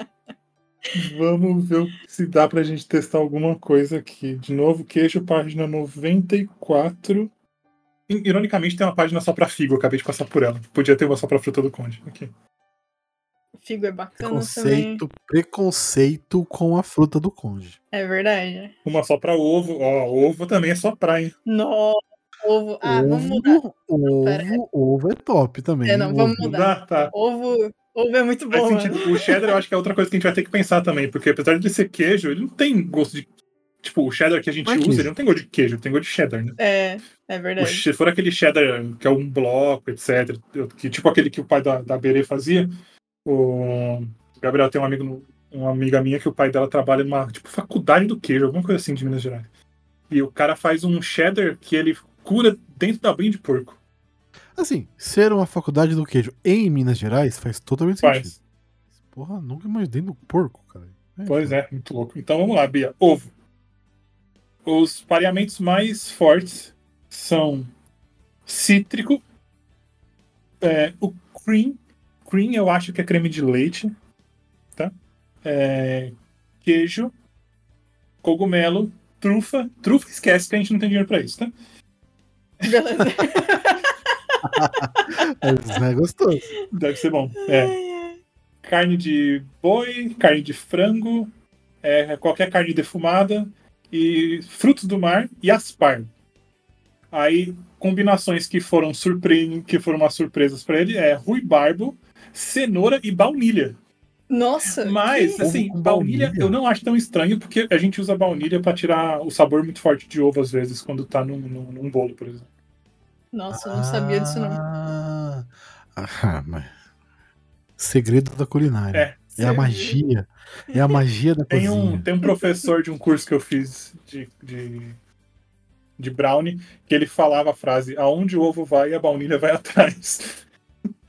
Vamos ver se dá pra gente testar alguma coisa aqui. De novo, queijo, página 94. I- Ironicamente, tem uma página só pra figo, eu acabei de passar por ela. Podia ter uma só pra fruta do conde. Aqui. Figo é bacana também. Preconceito, preconceito com a fruta do conde. É verdade. Uma só pra ovo. Ó, ovo também é só pra, hein? Nossa, ovo. Ah, vamos mudar. ovo, Pera. ovo é top também. É, não, vamos Ovo. mudar. Dá, tá. Ovo, ovo é muito bom. O cheddar eu acho que é outra coisa que a gente vai ter que pensar também, porque apesar de ser queijo, ele não tem gosto de. Tipo, o cheddar que a gente Não é usa, ele não tem gosto de queijo, ele tem gosto de cheddar, né? É, é verdade. Se for aquele cheddar que é um bloco, etc., que, tipo aquele que o pai da, da Berê fazia, o Gabriel tem um amigo, no- uma amiga minha que o pai dela trabalha numa tipo, faculdade do queijo, alguma coisa assim de Minas Gerais. E o cara faz um cheddar que ele cura dentro da brinha de porco. Assim, ser uma faculdade do queijo em Minas Gerais faz totalmente sentido. Faz. Porra, nunca imaginei no porco, cara. Pois é, muito louco. Então vamos lá, Bia. Ovo. Os pareamentos mais fortes são cítrico, é, o cream. Cream eu acho que é creme de leite, tá? É, queijo, cogumelo, trufa. Trufa esquece que a gente não tem dinheiro pra isso, tá? Beleza. Mas é gostoso. Deve ser bom. É. Carne de boi, carne de frango, é, qualquer carne defumada e frutos do mar e aspargo. Aí combinações que foram surpre... que foram umas surpresas pra ele é ruibarbo, cenoura e baunilha. Nossa. Mas que- assim, baunilha baunilha? eu não acho tão estranho porque a gente usa baunilha pra tirar o sabor muito forte de ovo às vezes quando tá num, num, num bolo, por exemplo. Nossa, eu não sabia disso, não. Ah, ah, mas... Segredo da culinária. É. É a magia. É a magia da Tem cozinha. um, tem um professor de um curso que eu fiz de, de, de brownie que ele falava a frase: aonde o ovo vai, a baunilha vai atrás.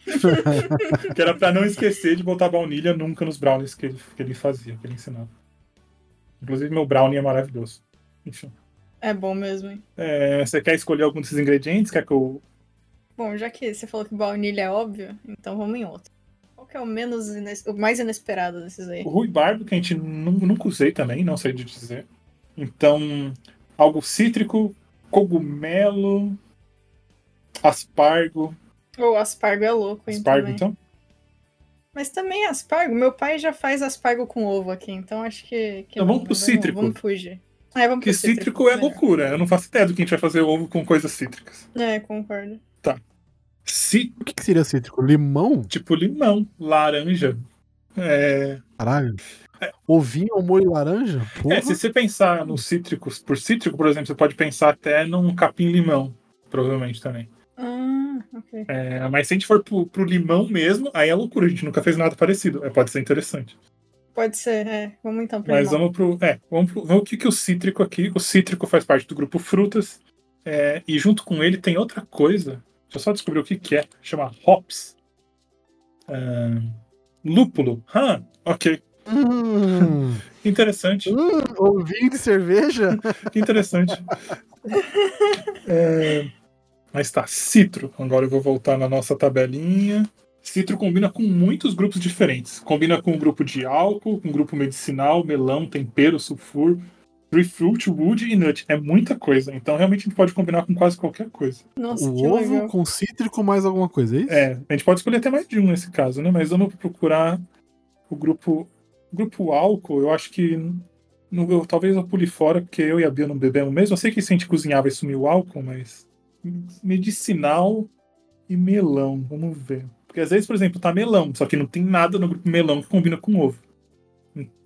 que era pra não esquecer de botar baunilha nunca nos brownies que ele, que ele fazia, que ele ensinava. Inclusive, meu brownie é maravilhoso. Enfim. É bom mesmo, hein? É, você quer escolher algum desses ingredientes? Quer que eu. Bom, já que você falou que baunilha é óbvio, então vamos em outro. Qual que é o menos ines- o mais inesperado desses aí? O ruibarbo, que a gente nu- nunca usei também, não sei de dizer. Então, algo cítrico, cogumelo, aspargo. O aspargo é louco, hein? Aspargo, também. então? Mas também aspargo. Meu pai já faz aspargo com ovo aqui, então acho que. que Então não, vamos pro né? cítrico. Vamos fugir. É, vamos Porque pro cítrico é loucura. Eu não faço ideia do que a gente vai fazer ovo com coisas cítricas. É, concordo. Cí O que, que seria cítrico? Limão? tipo limão, laranja. É... Caralho. Ovinho ao molho laranja? Porra. é, se você pensar nos cítricos, por cítrico, por exemplo, você pode pensar até num capim-limão, provavelmente também. Ah, ok. É, mas se a gente for pro, pro limão mesmo, aí é loucura. A gente nunca fez nada parecido. É, pode ser interessante. Pode ser, é. Vamos então pro Mas limão. vamos pro. É, vamos pro. Vamos o que, que o cítrico aqui. O cítrico faz parte do grupo frutas. é, e junto com ele tem outra coisa. Deixa eu só descobrir o que, que é. Chama hops. Ah, lúpulo. Ah, ok. Hum, Interessante. hum, ovinho de cerveja? Interessante. É, mas tá, citro. Agora eu vou voltar na nossa tabelinha. Citro combina com muitos grupos diferentes. Combina com o grupo de álcool, com o grupo medicinal, melão, tempero, sulfur, tree fruit, wood e nut. É muita coisa. Então realmente a gente pode combinar com quase qualquer coisa. Nossa, o que ovo legal. com cítrico mais alguma coisa, é isso? É, a gente pode escolher até mais de um nesse caso, né? Mas vamos procurar o grupo. O grupo álcool, eu acho que. no- eu- talvez eu pule fora, porque eu e a Bia não bebemos mesmo. Eu sei que se a gente cozinhar vai sumir o álcool, mas. Medicinal e melão. Vamos ver. Porque às vezes, por exemplo, tá melão, só que não tem nada no grupo melão que combina com ovo.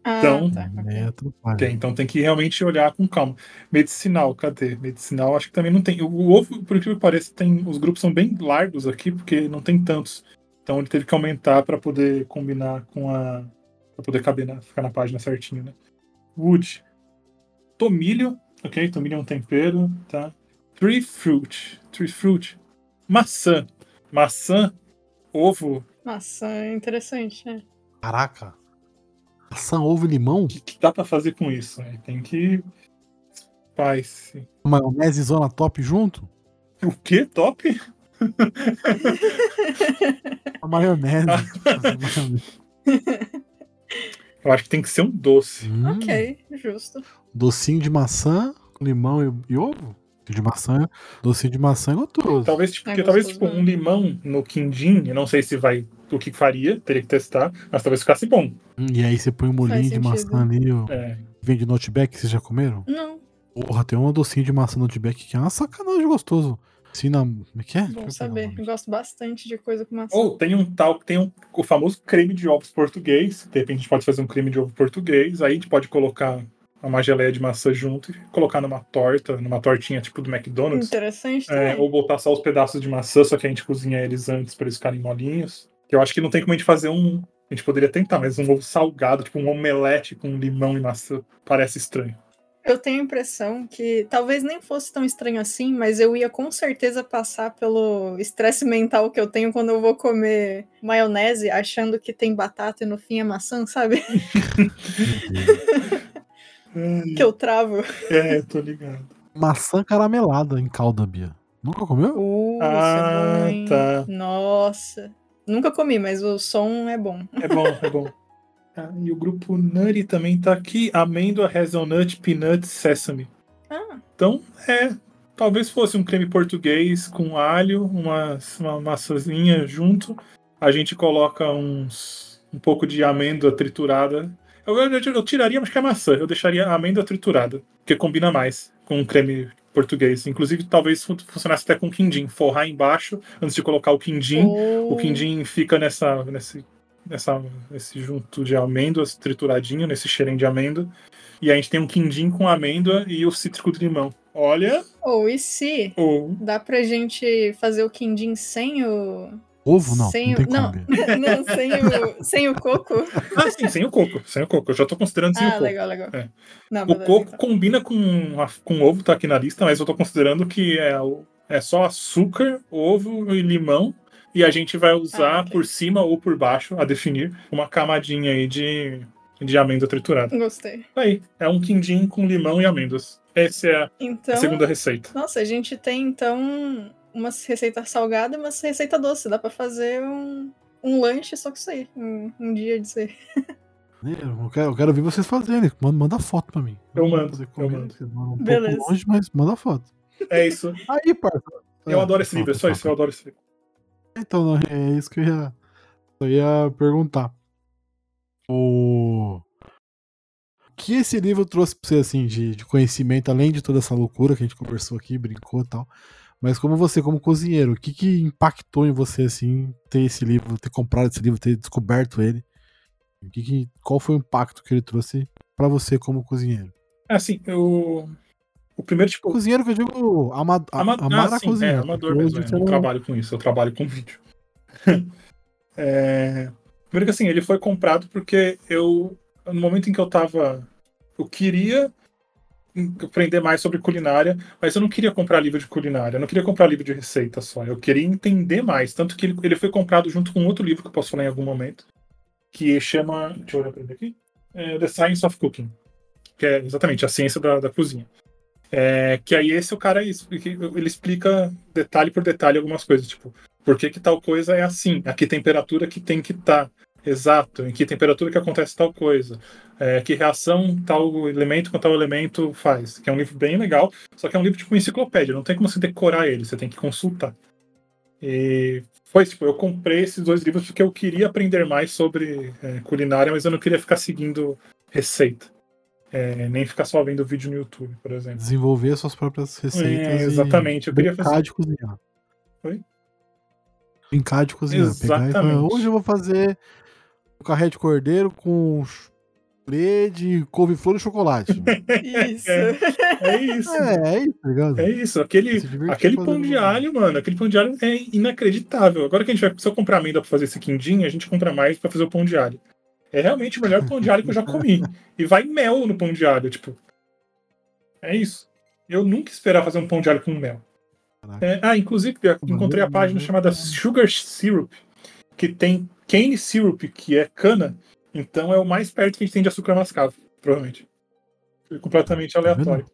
Ah, Então, tá, ok. É, atrapalha. Tem, então tem que realmente olhar com calma. Medicinal, cadê? Medicinal, acho que também não tem. O ovo, por incrível que pareça, tem. Os grupos são bem largos aqui, porque não tem tantos. Então ele teve que aumentar para poder combinar com a. para poder caber na, ficar na página certinho, né? Wood. Tomilho, ok? Tomilho é um tempero, tá? Tree fruit. Tree fruit. Maçã. Maçã, ovo. Maçã é interessante, né? Caraca. Maçã, ovo e limão? O que, que dá para fazer com isso? né? Tem que. Spice. Maionese zona top junto? O que? Top? A maionese. Eu acho que tem que ser um doce. Hum, Ok, justo. Docinho de maçã, limão e, e ovo? De maçã, docinho de maçã é gostoso. Talvez, tipo, É porque talvez tipo, um limão no quindim, eu não sei se vai. O que faria, teria que testar, mas talvez ficasse bom. Hum, E aí você põe um molhinho de maçã ali, ó. É, Vem de notebook, vocês já comeram? Não, Porra, tem uma docinho de maçã no notebook que é uma sacanagem gostoso. Assim na. Como é que é? Bom saber. Eu gosto bastante de coisa com maçã. Ou tem um tal, tem um, o famoso creme de ovos português. De repente a gente pode fazer um creme de ovo português. Aí a gente pode colocar uma geleia de maçã junto e colocar numa torta, numa tortinha tipo do McDonald's. Interessante É, ou botar só os pedaços de maçã, só que a gente cozinha eles antes para eles ficarem molinhos. Eu acho que não tem como a gente fazer um. A gente poderia tentar, mas um ovo salgado, tipo um omelete com limão e maçã, parece estranho. Eu tenho a impressão que talvez nem fosse tão estranho assim, mas eu ia com certeza passar pelo estresse mental que eu tenho quando eu vou comer maionese achando que tem batata e no fim é maçã, sabe? que eu travo. É, tô ligado. Maçã caramelada em calda, Bia. Nunca comeu? Uh, Ah, é tá. Nossa. Nunca comi, mas o som é bom. É bom, é bom. Ah, e o grupo Nutty também tá aqui. Amêndoa, hazelnut, peanut, sesame. Ah, Então, é. Talvez fosse um creme português com alho, uma, uma maçãzinha junto. A gente coloca uns um pouco de amêndoa triturada. Eu, eu, eu tiraria, mas que é maçã. Eu deixaria a amêndoa triturada, porque combina mais com um creme português. Inclusive, talvez fu- funcionasse até com quindim. Forrar embaixo antes de colocar o quindim. O oh, quindim fica nessa, nesse, nessa, nesse junto de amêndoas trituradinho, nesse cheirinho de amêndoa. E a gente tem um quindim com amêndoa e o cítrico de limão. Olha, oh, e se ou dá pra gente fazer o quindim sem o. Ovo não. sem não tem o. Não, não, sem o, sem o coco. ah, sim, sem o coco, sem o coco. Eu já tô considerando sem o Ah, coco. legal, legal. É. Não, O beleza, coco então. combina com, a- com ovo, tá aqui na lista, mas eu tô considerando que é, o- é só açúcar, ovo e limão. E a gente vai usar Ah, ok. por cima ou por baixo, a definir, uma camadinha aí de, de amêndoa triturada. Gostei. Aí, é um quindim com limão e amêndoas. Essa é a Então. segunda receita. Nossa, a gente tem então uma receita salgada e uma receita doce. Dá pra fazer um, um lanche só com isso aí. Um, um dia de ser. Eu quero, eu quero ver vocês fazerem. Manda, manda foto pra mim. Eu vou mando, eu mando. Um Beleza. pouco longe, mas manda foto. É isso. Aí, parça. Eu É, adoro esse livro, é só isso, eu adoro esse livro. Então, não, é isso que eu ia, eu ia perguntar. O o que esse livro trouxe pra você, assim, de, de conhecimento, além de toda essa loucura que a gente conversou aqui, brincou e tal. Mas como você, como cozinheiro, o que, que impactou em você, assim, ter esse livro, ter comprado esse livro, ter descoberto ele? O que que- qual foi o impacto que ele trouxe pra você como cozinheiro? Assim, eu. O primeiro, tipo. Cozinheiro que eu digo ama, Ama... amar ah, a sim, cozinha. é, amador mesmo. é, eu não- trabalho com isso, eu trabalho com vídeo. É, Primeiro que assim, ele foi comprado porque eu. No momento em que eu tava. Eu queria aprender mais sobre culinária, mas eu não queria comprar livro de culinária, eu não queria comprar livro de receita só. Eu queria entender mais. Tanto que ele, foi comprado junto com outro livro que eu posso falar em algum momento, que chama. Deixa eu olhar pra ele aqui. É, The Science of Cooking. Que é exatamente a ciência da, da cozinha. É, que aí esse o cara ele explica detalhe por detalhe algumas coisas, tipo, por que, que tal coisa é assim? A que temperatura que tem que estar? Exato, em que temperatura que acontece tal coisa? É, que reação tal elemento com tal elemento faz? Que é um livro bem legal, só que é um livro tipo enciclopédia, não tem como você decorar ele, você tem que consultar. E foi tipo, eu comprei esses dois livros porque eu queria aprender mais sobre é, culinária, mas eu não queria ficar seguindo receita. É, nem ficar só vendo vídeo no YouTube, por exemplo. Desenvolver suas próprias receitas. É, exatamente, eu queria brincar fazer- de cozinhar. Oi? Brincar de cozinhar. Pegar e falar, Exatamente. hoje eu vou fazer carré de cordeiro com purê de couve-flor e chocolate. Isso. É isso. é, é isso, tá ligado? É isso, aquele, aquele pão de alho, mano, aquele pão de alho é inacreditável. Agora que a gente vai, se eu comprar amêndoa pra fazer esse quindim, a gente compra mais pra fazer o pão de alho. É realmente o melhor pão de alho que eu já comi. E vai mel no pão de alho, tipo. É isso. Eu nunca esperava fazer um pão de alho com mel. É, ah, inclusive, eu encontrei a página chamada Sugar Syrup, que tem cane syrup, que é cana. Então é o mais perto que a gente tem de açúcar mascavo, provavelmente. É completamente aleatório.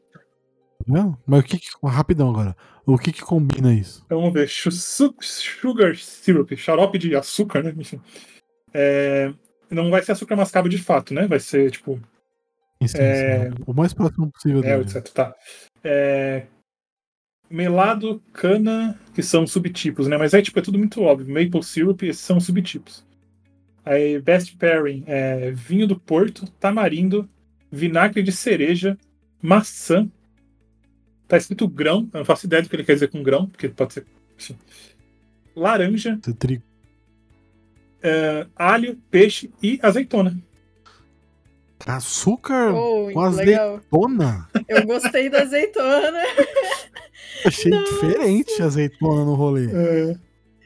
Não? Mas o que, que rapidão agora. O que que combina isso? Então vamos ver. Sugar syrup, xarope de açúcar, né? Enfim. É, não vai ser açúcar mascavo de fato, né? Vai ser tipo. Isso, É. isso, o mais próximo possível É, dele. etc. Tá. É, melado, cana, que são subtipos, né? Mas aí, tipo, é tudo muito óbvio. Maple syrup, esses são subtipos. Aí, best pairing é vinho do Porto, tamarindo, vinagre de cereja, maçã. Tá escrito grão, eu não faço ideia do que ele quer dizer com grão, porque pode ser. enfim. Laranja, trigo. é, alho, peixe e azeitona. Açúcar Oh, com legal. azeitona? Eu gostei da azeitona. Achei Nossa. diferente a azeitona no rolê. É,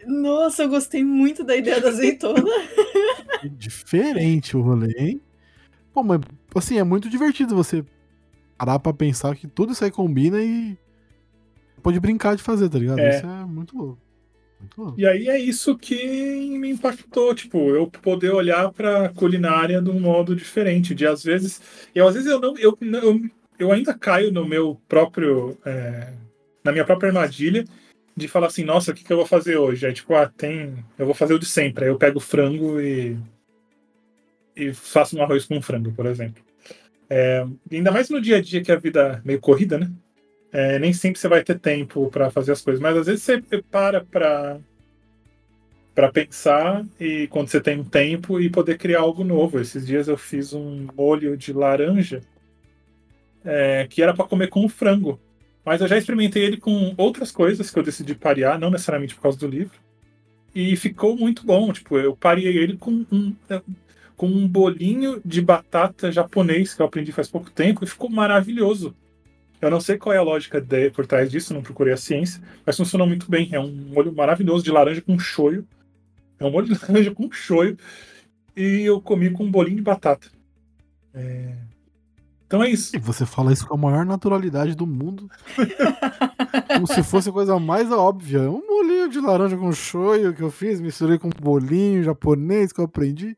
Nossa, eu gostei muito da ideia da azeitona. Diferente o rolê, hein? Pô, mas assim, é muito divertido você parar pra pensar que tudo isso aí combina e pode brincar de fazer, tá ligado? É. Isso é muito louco. Louco. E aí é isso que me impactou, tipo, eu poder olhar pra culinária de um modo diferente, de às vezes, e às vezes eu não, eu, eu, eu ainda caio no meu próprio, é, na minha própria armadilha de falar assim, nossa, o que, que eu vou fazer hoje? Aí tipo, ah, tem, eu vou fazer o de sempre, aí eu pego frango e e faço um arroz com frango, por exemplo. É, ainda mais no dia a dia que a vida é meio corrida, né? É, nem sempre você vai ter tempo pra fazer as coisas, mas às vezes você para pra para pensar e quando você tem um tempo e poder criar algo novo. Esses dias eu fiz um molho de laranja é, que era para comer com frango, mas eu já experimentei ele com outras coisas que eu decidi parear, não necessariamente por causa do livro, e ficou muito bom. Tipo, eu parei ele com um com um bolinho de batata japonês que eu aprendi faz pouco tempo e ficou maravilhoso. Eu não sei qual é a lógica de, por trás disso, não procurei a ciência, mas funcionou muito bem. É um molho maravilhoso de laranja com shoyu. É um molho de laranja com shoyu. E eu comi com um bolinho de batata. É, Então é isso. E você fala isso com a maior naturalidade do mundo. Como se fosse a coisa mais óbvia. Um bolinho de laranja com shoyu que eu fiz, misturei com um bolinho japonês que eu aprendi.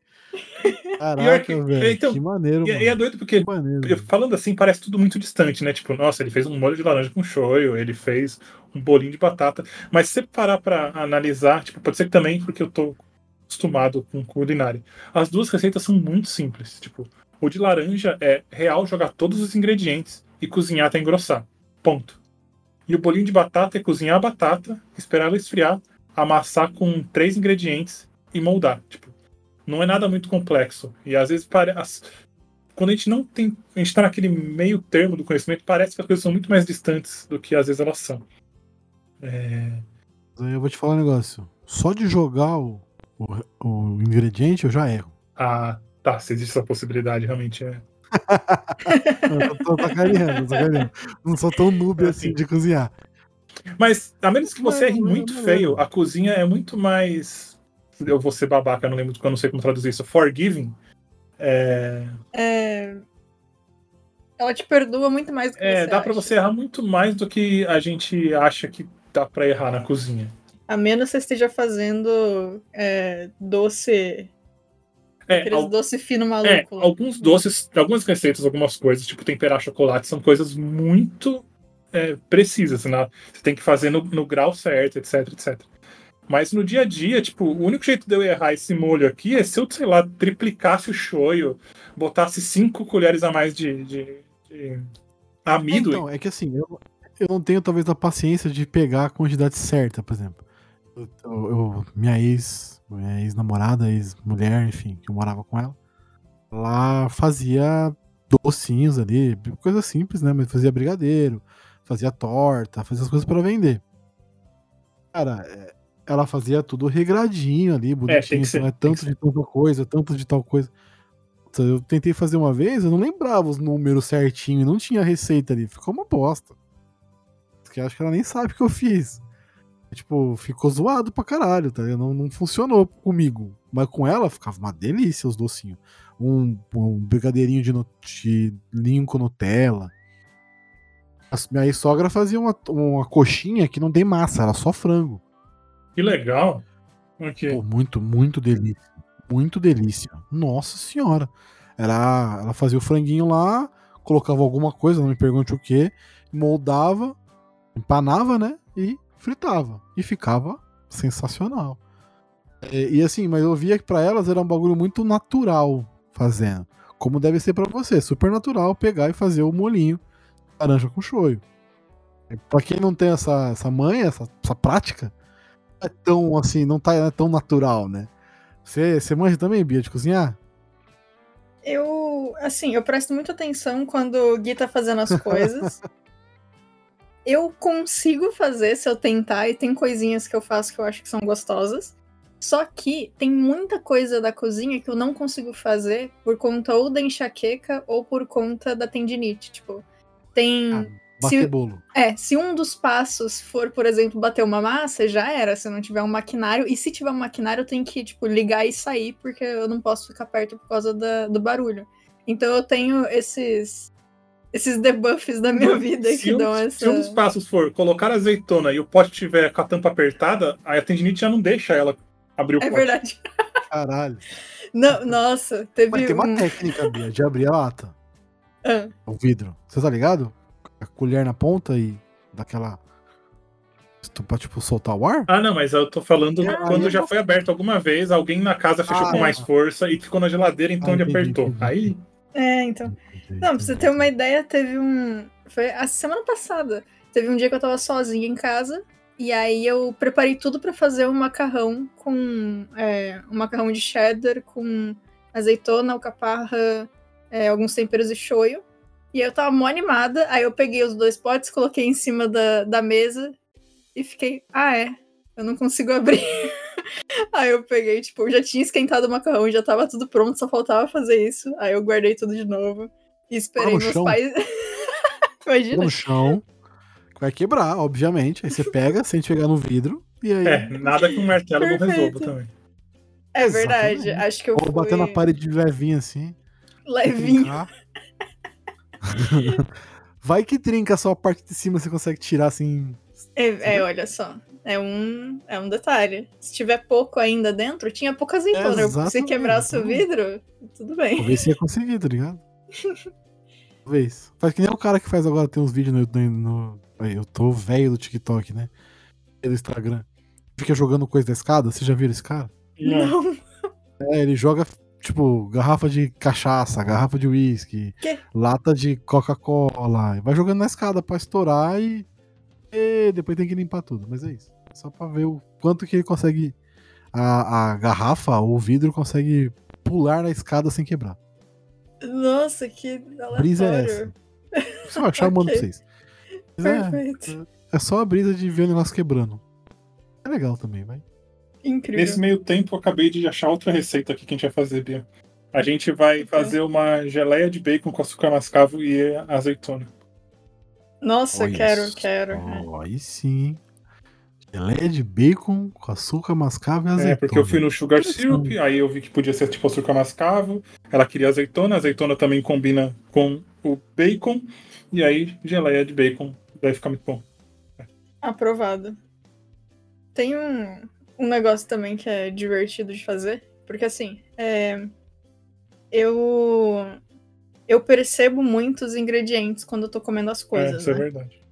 Caraca, que- velho. então, que maneiro, E, mano. e é doido porque Que maneiro. falando assim, parece tudo muito distante, né? Tipo, nossa, ele fez um molho de laranja com shoyu, ele fez um bolinho de batata. Mas se você parar pra analisar, tipo, pode ser que também porque eu tô acostumado com culinária. As duas receitas são muito simples. Tipo, o de laranja é real jogar todos os ingredientes e cozinhar até engrossar. Ponto. E o bolinho de batata é cozinhar a batata, esperar ela esfriar, amassar com três ingredientes e moldar. Tipo, não é nada muito complexo. E às vezes parece. Quando a gente não tem. A gente tá naquele meio termo do conhecimento, parece que as coisas são muito mais distantes do que às vezes elas são. É, Aí eu vou te falar um negócio. Só de jogar o, o, o ingrediente eu já erro. Ah, tá. Se existe essa possibilidade, realmente é. Eu tô, tô sacaneando, tô sacaneando. Não sou tão noob É assim assim. de cozinhar. Mas, a menos que você erre muito não, feio, a cozinha é muito mais. Eu vou ser babaca, eu não lembro, eu não sei como traduzir isso. Forgiving. É, É, Ela te perdoa muito mais do que é, você dá pra acha. você errar muito mais do que a gente acha que dá pra errar na cozinha. A menos você esteja fazendo é, doce. É, Aqueles al- doce fino maluco. É, alguns doces, algumas receitas, algumas coisas, tipo temperar chocolate, são coisas muito é, precisas, né? Você tem que fazer no, no grau certo, etc, etc. Mas no dia a dia, tipo, o único jeito de eu errar esse molho aqui é se eu, sei lá, triplicasse o shoyu, botasse cinco colheres a mais de, de, de amido. Então, é que assim, eu, eu não tenho talvez a paciência de pegar a quantidade certa, por exemplo. Eu, eu- minha ex, minha ex-namorada, ex-mulher, enfim, que eu morava com ela, ela fazia docinhos ali, coisa simples, né? Mas fazia brigadeiro, fazia torta, fazia as coisas pra vender. Cara, é, ela fazia tudo regradinho ali, que bonitinho, é que tanto de tanta coisa, tanto de tal coisa. Eu tentei fazer uma vez, eu não lembrava os números certinho, não tinha receita ali. Ficou uma bosta. Porque acho que ela nem sabe o que eu fiz. Tipo, ficou zoado pra caralho, tá? Não, não funcionou comigo. Mas com ela ficava uma delícia os docinhos. Um, um brigadeirinho de, no, de ninho com Nutella. A minha sogra fazia uma, uma coxinha que não tem massa, era só frango. Que legal. Ok. Pô, muito, muito delícia. Muito delícia. Nossa senhora. Era, ela fazia o franguinho lá, colocava alguma coisa, não me pergunte o que, moldava, empanava, né? E fritava. E ficava sensacional. E, e assim, mas eu via que pra elas era um bagulho muito natural fazendo. Como deve ser pra você. Super natural pegar e fazer o molinho laranja com shoyu. Pra quem não tem essa, essa manha, essa, essa prática, é tão assim, não tá é tão natural, né? Você, você manja também, Bia, de cozinhar? Eu, assim, eu presto muita atenção quando o Gui tá fazendo as coisas. eu consigo fazer se eu tentar, e tem coisinhas que eu faço que eu acho que são gostosas. Só que tem muita coisa da cozinha que eu não consigo fazer por conta ou da enxaqueca ou por conta da tendinite. Tipo, tem. Ah, bater se, bolo. é, se um dos passos for, por exemplo, bater uma massa, já era, se não tiver um maquinário. E se tiver um maquinário, eu tenho que, tipo, ligar e sair, porque eu não posso ficar perto por causa da, do barulho. Então eu tenho esses. Esses debuffs da minha vida se que um, dão Se um dos essa. passos for colocar azeitona e o pote tiver com a tampa apertada, aí a tendinite já não deixa ela abrir o É pote. verdade. Caralho. Não, nossa, teve. Mas tem uma um- técnica, Bia, de abrir a lata, Ah, o vidro. Você tá ligado? A colher na ponta e daquela. Pra, tipo, soltar o ar? Ah, não, mas eu tô falando Ah, quando já não- foi aberto alguma vez, alguém na casa fechou Ah, com é. mais força e ficou na geladeira, então Ah, ele entendi, apertou. entendi. Aí, é, então. Não, pra você ter uma ideia, teve um. Foi a semana passada. Teve um dia que eu tava sozinha em casa. E aí eu preparei tudo pra fazer um macarrão com. É, um macarrão de cheddar com azeitona, alcaparra, é, alguns temperos e shoyu. E eu tava mó animada. Aí eu peguei os dois potes, coloquei em cima da, da mesa e fiquei. Ah, é. Eu não consigo abrir. Aí eu peguei, tipo, eu já tinha esquentado o macarrão, já tava tudo pronto, só faltava fazer isso. Aí eu guardei tudo de novo e esperei no meus chão? pais. Imagina. No chão. que Vai quebrar, obviamente. Aí você pega, sente pegar no vidro. E aí. é, nada que um martelo não resolva também. É verdade. Exatamente. Acho que eu Ou fui bater na parede de levinho assim. levinho. Vai que trinca só a parte de cima, você consegue tirar assim. É, é, olha só. É um, é um detalhe. Se tiver pouco ainda dentro, tinha pouca azeitona. Se Exatamente. quebrasse o vidro, tudo bem. Talvez você ia conseguir, tá ligado? Talvez. Faz que nem o cara que faz agora, tem uns vídeos no. no, no- eu tô velho do TikTok, né? Do Instagram. Fica jogando coisa da escada, vocês já viram esse cara? Não. Não. É, ele joga, tipo, garrafa de cachaça, garrafa de uísque, lata de Coca-Cola. Vai jogando na escada pra estourar e... e depois tem que limpar tudo. Mas é isso. Só pra ver o quanto que ele consegue. A, a garrafa, o vidro consegue pular na escada sem quebrar. Nossa, que Brisa é aleatório. Só achar eu mando pra Ok. vocês. Mas é, Perfeito. é só a brisa de ver o negócio quebrando. É legal também, vai. Incrível. Nesse meio tempo, eu acabei de achar outra receita aqui que a gente vai fazer, Bia. A gente vai fazer uma geleia de bacon com açúcar mascavo e azeitona. Nossa, Olha quero, só, quero. Aí sim. Geleia de bacon com açúcar mascavo e azeitona. É, porque eu fui no Sugar. Syrup, aí eu vi que podia ser tipo açúcar mascavo. Ela queria azeitona, a azeitona também combina com o bacon. E aí, geleia de bacon vai ficar muito bom. Aprovado. Tem um, um negócio também que é divertido de fazer, porque assim, é, eu eu percebo muitos ingredientes quando eu tô comendo as é, coisas, isso é né? verdade.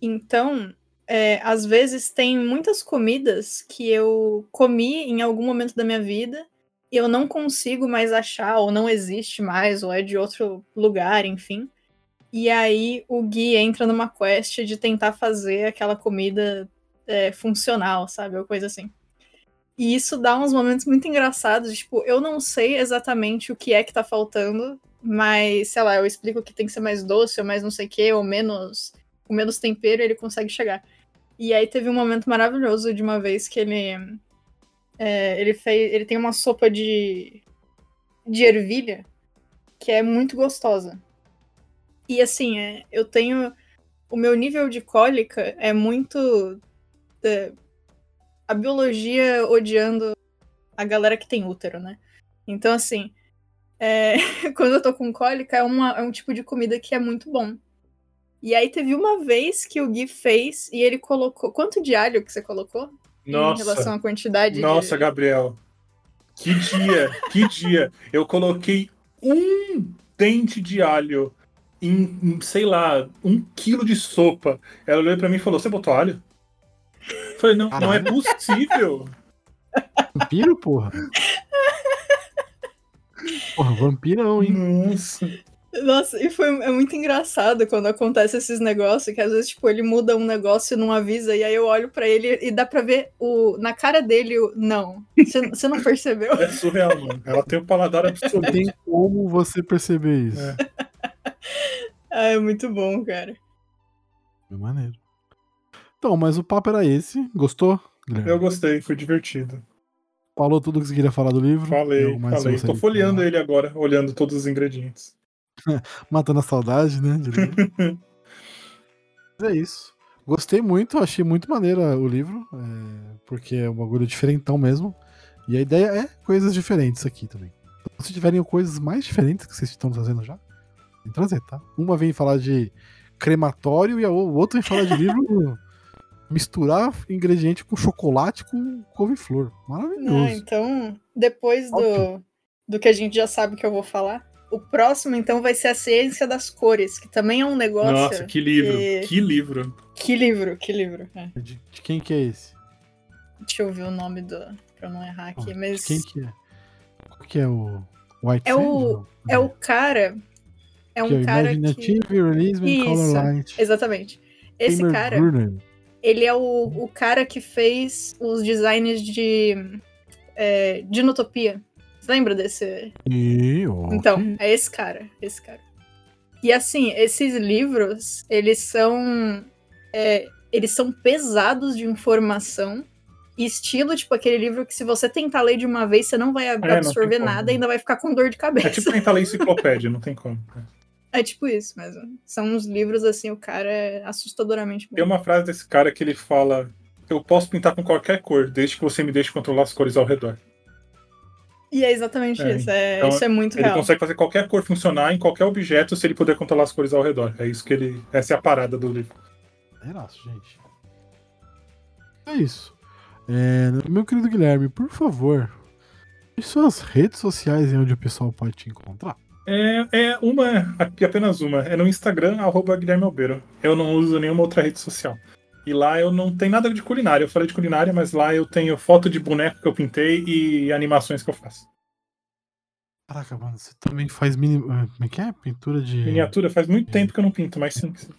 Então, é, às vezes tem muitas comidas que eu comi em algum momento da minha vida e eu não consigo mais achar, ou não existe mais, ou é de outro lugar, enfim. E aí o Gui entra numa quest de tentar fazer aquela comida é, funcional, sabe? Ou coisa assim. E isso dá uns momentos muito engraçados, tipo, eu não sei exatamente o que é que tá faltando, mas, sei lá, eu explico que tem que ser mais doce, ou mais não sei o que, ou menos com menos tempero ele consegue chegar. E aí teve um momento maravilhoso de uma vez que ele é, ele fez, ele tem uma sopa de de ervilha que é muito gostosa. E assim, é, eu tenho. O meu nível de cólica é muito. É, a biologia odiando a galera que tem útero, né? Então, assim, é, quando eu tô com cólica, é, uma, é um tipo de comida que é muito bom. E aí teve uma vez que o Gui fez e ele colocou. Quanto de alho que você colocou? Em relação Nossa, à quantidade? de- nossa, Gabriel. Que dia, que dia. Eu coloquei um dente de alho em, em, sei lá, um quilo de sopa. Ela olhou pra mim e falou: Você botou alho? Falei: Não, não é possível. Vampiro, porra. Porra, vampirão, hein? Nossa. Nossa, e foi é muito engraçado quando acontece esses negócios, que às vezes, tipo, ele muda um negócio e não avisa, e aí eu olho pra ele e dá pra ver o, na cara dele o. Não. Você não percebeu? É surreal, mano. Ela tem um paladar absoluto. Tem como você perceber isso. É. Ah, é muito bom, cara. É maneiro. Então, mas o papo era esse. Gostou, Guilherme? Eu gostei, foi divertido. Falou tudo que você queria falar do livro? Falei, que falei. Tô folheando falar? ele agora, olhando todos os ingredientes. Matando a saudade, né? Mas é isso. Gostei muito, achei muito maneira o livro, é, porque é um bagulho diferentão mesmo. E a ideia é coisas diferentes aqui também. Então, se tiverem coisas mais diferentes que vocês estão trazendo já, que trazer, tá? Uma vem falar de crematório e a o outro vem falar de livro misturar ingrediente com chocolate com couve-flor. Maravilhoso. Ah, então, depois do, do que a gente já sabe que eu vou falar, o próximo, então, vai ser a ciência das cores, que também é um negócio. Nossa, que livro, que- que livro. Que livro, que livro. É. De, de quem que é esse? Deixa eu ver o nome do. pra não errar aqui, De mas. quem que é? Qual que é o White É o- É o cara. É um que é o cara que. Imaginative Realism Isso, Colorlight. Exatamente. Esse Tamer cara, Brunner. Ele é o, o cara que fez os designs de. É, Dinotopia. Você lembra desse? E, ó, Então, é esse cara, esse cara. E assim, esses livros, eles são. é, eles são pesados de informação. e Estilo, tipo, aquele livro que se você tentar ler de uma vez, você não vai É, não absorver nada e ainda vai ficar com dor de cabeça. É tipo tentar ler enciclopédia, não tem como. É tipo isso mesmo. São uns livros assim, o cara é assustadoramente bom. Tem uma frase desse cara que ele fala: Eu posso pintar com qualquer cor, desde que você me deixe controlar as cores ao redor. E é exatamente É, isso. É, então, isso é muito Ele real. consegue fazer qualquer cor funcionar em qualquer objeto se ele puder controlar as cores ao redor. É isso que ele. Essa é a parada do livro. Maneiraço, gente. É isso. É, meu querido Guilherme, por favor, e suas redes sociais em onde o pessoal pode te encontrar? É, é uma, apenas uma. É no Instagram, arroba Guilherme Albeiro. Eu não uso nenhuma outra rede social. E lá eu não tenho nada de culinária. Eu falei de culinária, mas lá eu tenho foto de boneco que eu pintei e animações que eu faço. Caraca, mano, você também faz mini. ah, Como é que é? Pintura de. Miniatura faz muito tempo que eu não pinto, mas sim. sim.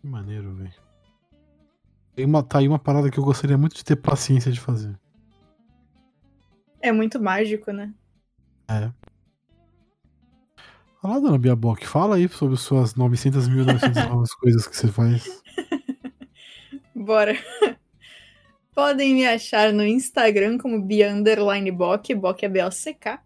Que maneiro, velho. Tem uma, tá aí uma parada que eu gostaria muito de ter paciência de fazer. É muito mágico, né? É. Olha lá, dona Bia Bock, fala aí sobre suas 900 mil 900 coisas que você faz. Bora. Podem me achar no Instagram como Bia Underline Bock, Bock é B-O-C-K.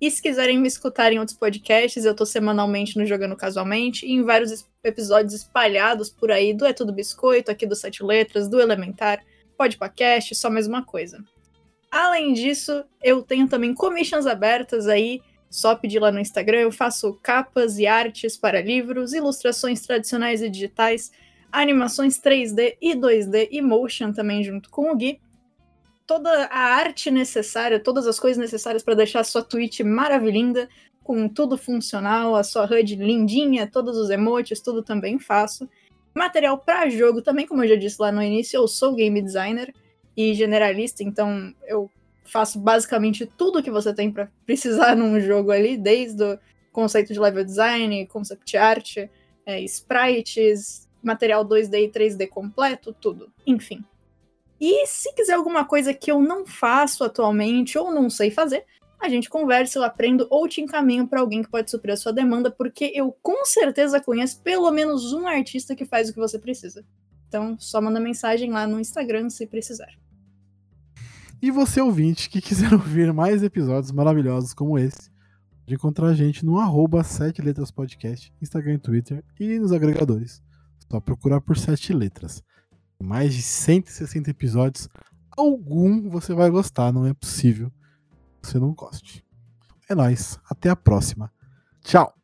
E se quiserem me escutar em outros podcasts, eu tô semanalmente no Jogando Casualmente e em vários episódios espalhados por aí do É Tudo Biscoito, aqui do Sete Letras, do Elementar, Podpacast, só mais uma coisa. Além disso, eu tenho também commissions abertas aí, só pedir lá no Instagram, eu faço capas e artes para livros, ilustrações tradicionais e digitais, animações 3D e 2D e motion também junto com o Gui. Toda a arte necessária, todas as coisas necessárias para deixar a sua Twitch maravilhinda, com tudo funcional, a sua HUD lindinha, todos os emotes, tudo também faço. Material para jogo também, como eu já disse lá no início, eu sou game designer e generalista, então eu faço basicamente tudo que você tem para precisar num jogo ali, desde o conceito de level design, concept art, é, sprites, material 2D e 3D completo, tudo. Enfim. E se quiser alguma coisa que eu não faço atualmente ou não sei fazer, a gente conversa, eu aprendo ou te encaminho para alguém que pode suprir a sua demanda, porque eu com certeza conheço pelo menos um artista que faz o que você precisa. Então, só manda mensagem lá no Instagram se precisar. E você, ouvinte, que quiser ouvir mais episódios maravilhosos como esse, pode encontrar a gente no arroba 7 Letras Podcast, Instagram e Twitter e nos agregadores. Só procurar por 7 letras. Mais de 160 episódios, algum você vai gostar, não é possível que você não goste. É nóis, até a próxima. Tchau!